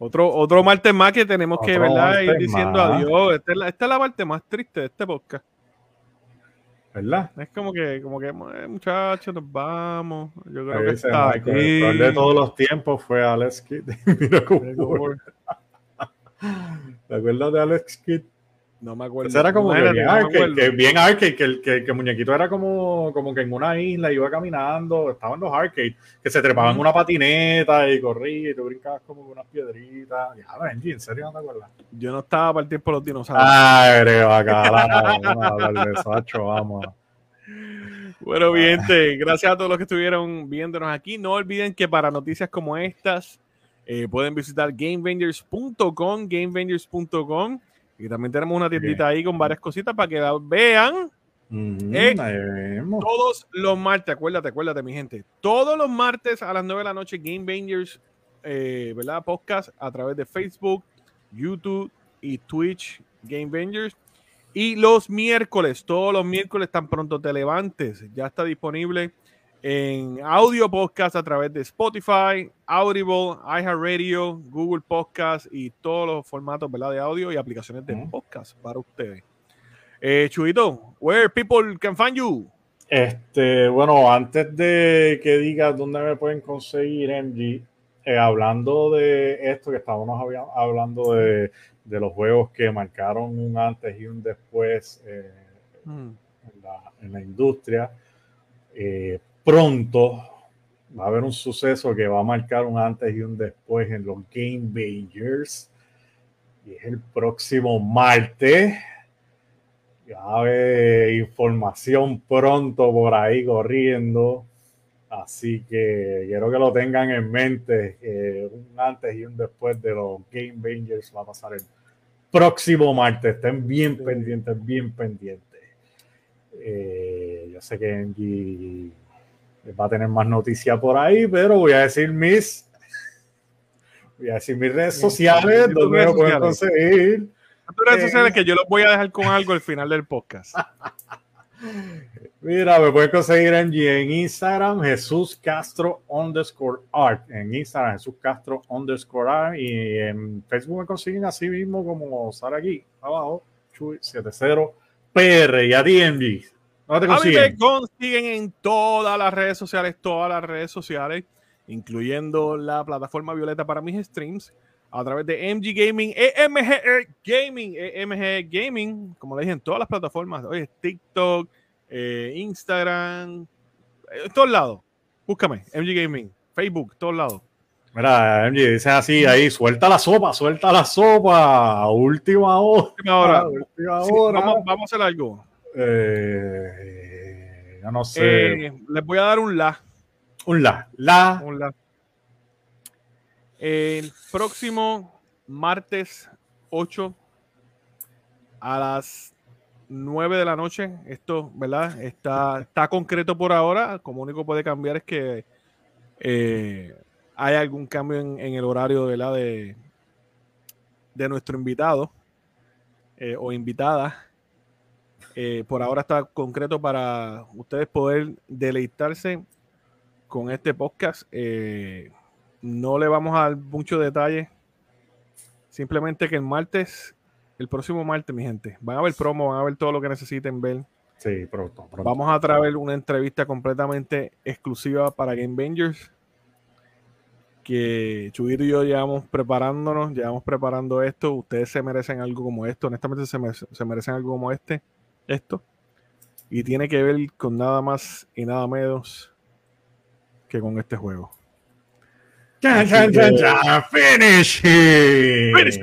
Otro, otro martes más que tenemos que ¿verdad? ir diciendo adiós. Esta es, la, esta es, la, parte más triste de este podcast. ¿Verdad? Es como que, como que eh, muchachos, nos vamos. Yo creo que está aquí. El de todos los tiempos fue Alex Kidd. Mira cómo ¿Te acuerdas de Alex Kidd? No me acuerdo. Ese era como que bien arcade, acuerdo. que bien arcade, que el, que, que el muñequito era como, como que en una isla iba caminando, estaban los arcades, que se trepaban en una patineta y corría y tú brincabas como con unas piedritas. Ya, Benji, ¿en serio no te acuerdas? Yo no estaba para el tiempo de los dinosaurios. Ay, re bacala, vamos a hablar de eso, hacho, vamos. Bueno, bien, gente, gracias a todos los que estuvieron viéndonos aquí. No olviden que para noticias como estas eh, pueden visitar gamevengers.com, gamevengers.com. Y también tenemos una tiendita ahí con varias cositas para que la vean Mm, Eh, todos los martes. Acuérdate, acuérdate, mi gente. Todos los martes a las 9 de la noche, Game Vengers, eh, ¿verdad? Podcast a través de Facebook, YouTube y Twitch, Game Vengers. Y los miércoles, todos los miércoles, tan pronto te levantes, ya está disponible en audio podcast a través de Spotify, Audible, iHeartRadio, Google Podcast y todos los formatos ¿verdad? de audio y aplicaciones de podcast para ustedes. Eh, Chuito, where people can find you. Este, bueno, antes de que digas dónde me pueden conseguir MG, eh, hablando de esto que estábamos hablando de, de los juegos que marcaron un antes y un después eh, Mm. en, la, en la industria, eh, pronto va a haber un suceso que va a marcar un antes y un después en los Game Bangers. Y es el próximo martes. Ya va a haber información pronto por ahí corriendo. Así que quiero que lo tengan en mente. un antes y un después de los Game Bangers va a pasar el próximo martes. Estén bien Sí. pendientes, bien pendientes. Eh, yo sé que Angie va a tener más noticias por ahí, pero voy a decir mis. Voy a decir mis redes sociales, donde me pueden conseguir. Tus redes Eh. sociales que yo los voy a dejar con algo al final del podcast. Mira, me pueden conseguir en, en Instagram, Jesús Castro underscore art. En Instagram, Jesús Castro underscore art. Y en Facebook me consiguen así mismo como sale aquí, abajo, Chuy70 PR. Y a ti, MG. ¿Dónde te A mí me consiguen? consiguen en todas las redes sociales, todas las redes sociales, incluyendo la plataforma Violeta para mis streams, a través de MG Gaming, EMG Gaming, EMG Gaming, como le dije, en todas las plataformas, oye, TikTok, eh, Instagram, eh, en todos lados. Búscame, MG Gaming, Facebook, todos lados. Mira, MG, dice así ahí, suelta la sopa, suelta la sopa. Última hora. Última hora. última Sí, hora. vamos, vamos a hacer algo. Eh, yo no sé. Eh, les voy a dar un la. un la. La. Un la. El próximo martes 8 a las 9 de la noche, esto, ¿verdad? Está, está concreto por ahora. Como único puede cambiar es que eh, hay algún cambio en, en el horario ¿verdad? De, de nuestro invitado eh, o invitada. Eh, por ahora está concreto para ustedes poder deleitarse con este podcast. Eh, no le vamos a dar mucho detalle. Simplemente que el martes, el próximo martes, mi gente, van a ver promo, van a ver todo lo que necesiten ver. Sí, pronto, pronto. Vamos a traer una entrevista completamente exclusiva para Game Bangers. Que Chubito y yo llevamos preparándonos, llevamos preparando esto. Ustedes se merecen algo como esto. Honestamente, se merecen algo como este. Esto. Y tiene que ver con nada más y nada menos que con este juego. Chan, Así chan, chan, que- chan, finish it. Finish.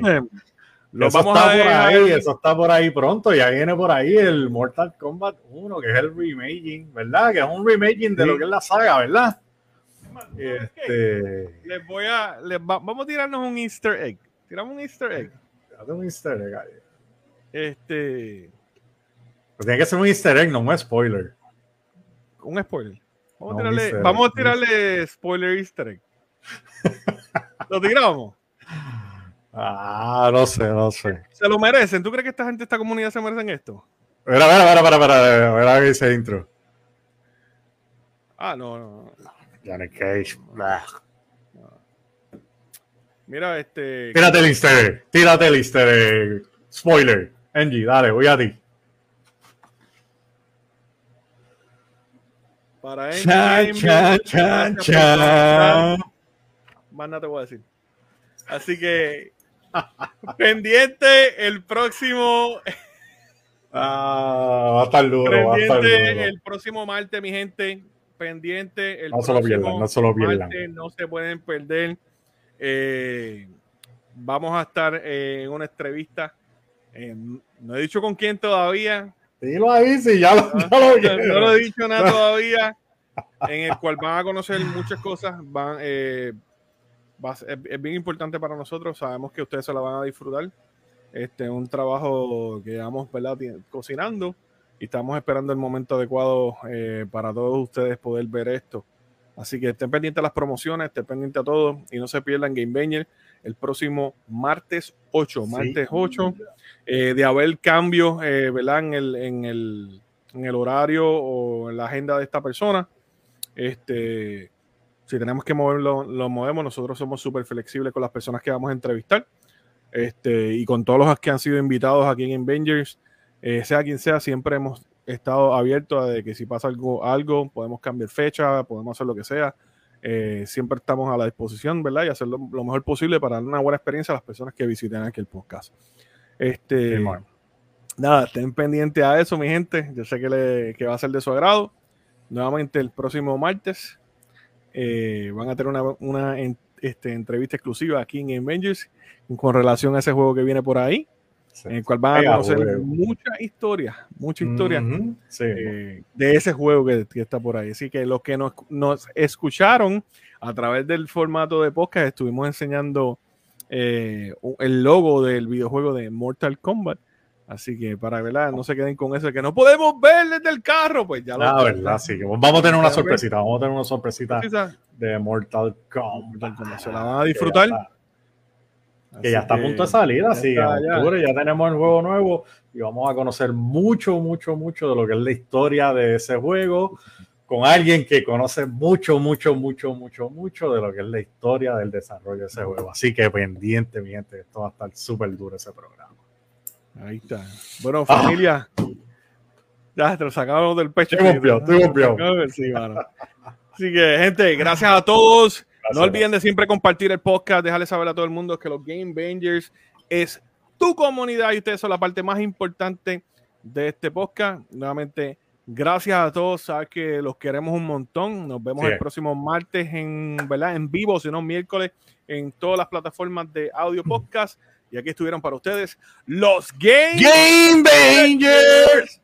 Lo Eso vamos está a por ahí, eso está por ahí pronto. Ya viene por ahí el Mortal Kombat 1, que es el remaking, ¿verdad? Que es un remaking de lo que es la saga, ¿verdad? Este. Les voy a. les va- vamos a tirarnos un Easter egg. Tiramos un Easter egg. Un easter egg ahí. Este. Tiene que ser un easter egg, no un spoiler. Un spoiler. Vamos, No, a, tirarle, Easter egg. vamos a tirarle spoiler Easter egg. ¿Lo tiramos? Ah, no sé, no sé. ¿Se lo merecen? ¿Tú crees que esta gente, esta comunidad se merecen esto? Mira, mira, mira, mira, mira, mira ese intro. Ah, no, no. no. Johnny Cage. Mira, este. Tírate el easter egg, tírate el easter egg. Spoiler. Angie, dale, voy a ti. Para Endgame, chan, chan, chan. Más nada te voy a decir. Así que pendiente el próximo Ah, va a estar duro, va a estar duro. El próximo martes, mi gente, pendiente. El no se lo pierdan, no se lo pierdan. no se pueden perder. Eh, vamos a estar en una entrevista. no he dicho con quién todavía. Dilo ahí, sí, ya lo, no, no, lo he dicho nada todavía. En el cual van a conocer muchas cosas. Van, eh, es, bien importante para nosotros. Sabemos que ustedes se la van a disfrutar. Este es un trabajo que vamos cocinando y estamos esperando el momento adecuado eh, para todos ustedes poder ver esto. Así que estén pendientes a las promociones, estén pendientes a todo y no se pierdan Game Banger el próximo martes 8, martes 8, eh, de haber cambios eh, En, el, en, el, en, el, horario o en la agenda de esta persona. Este, si tenemos que moverlo, lo movemos. Nosotros somos súper flexibles con las personas que vamos a entrevistar. Este, y con todos los que han sido invitados aquí en Avengers, eh, sea quien sea, siempre hemos estado abiertos a de que si pasa algo, algo, podemos cambiar fecha, podemos hacer lo que sea. Eh, siempre estamos a la disposición, ¿verdad? Y hacer lo, mejor posible para dar una buena experiencia a las personas que visiten aquí el podcast. Este, nada, estén pendientes a eso, mi gente. Yo sé que, le, que va a ser de su agrado. Nuevamente el próximo martes eh, van a tener una, una este, entrevista exclusiva aquí en Avengers con relación a ese juego que viene por ahí, en el cual van a conocer mucha historia, mucha historia eh, de ese juego que, está por ahí. Así que los que nos, nos, escucharon a través del formato de podcast, estuvimos enseñando eh, el logo del videojuego de Mortal Kombat. Así que para verdad, no se queden con eso que no podemos ver desde el carro, pues ya lo. Ah, verdad, sí. Vamos a tener una sorpresita, vamos a tener una sorpresita de Mortal Kombat. Se la van a disfrutar. Que ya está a punto de salir, así en octubre ya tenemos el juego nuevo y vamos a conocer mucho, mucho, mucho de lo que es la historia de ese juego con alguien que conoce mucho, mucho, mucho, mucho, mucho de lo que es la historia del desarrollo de ese juego. Así que pendiente, mi gente, esto va a estar súper duro ese programa. Ahí está. Bueno, familia. Ya te lo sacamos del pecho. Estoy estoy Así que, gente, gracias a todos. No olviden de siempre compartir el podcast, dejarle saber a todo el mundo que los Game Bangers es tu comunidad y ustedes son la parte más importante de este podcast. Nuevamente, gracias a todos. Sabes que los queremos un montón. Nos vemos el próximo martes en, ¿verdad? en vivo, si no miércoles, en todas las plataformas de audio podcast. Y aquí estuvieron para ustedes los Game, Game Bangers.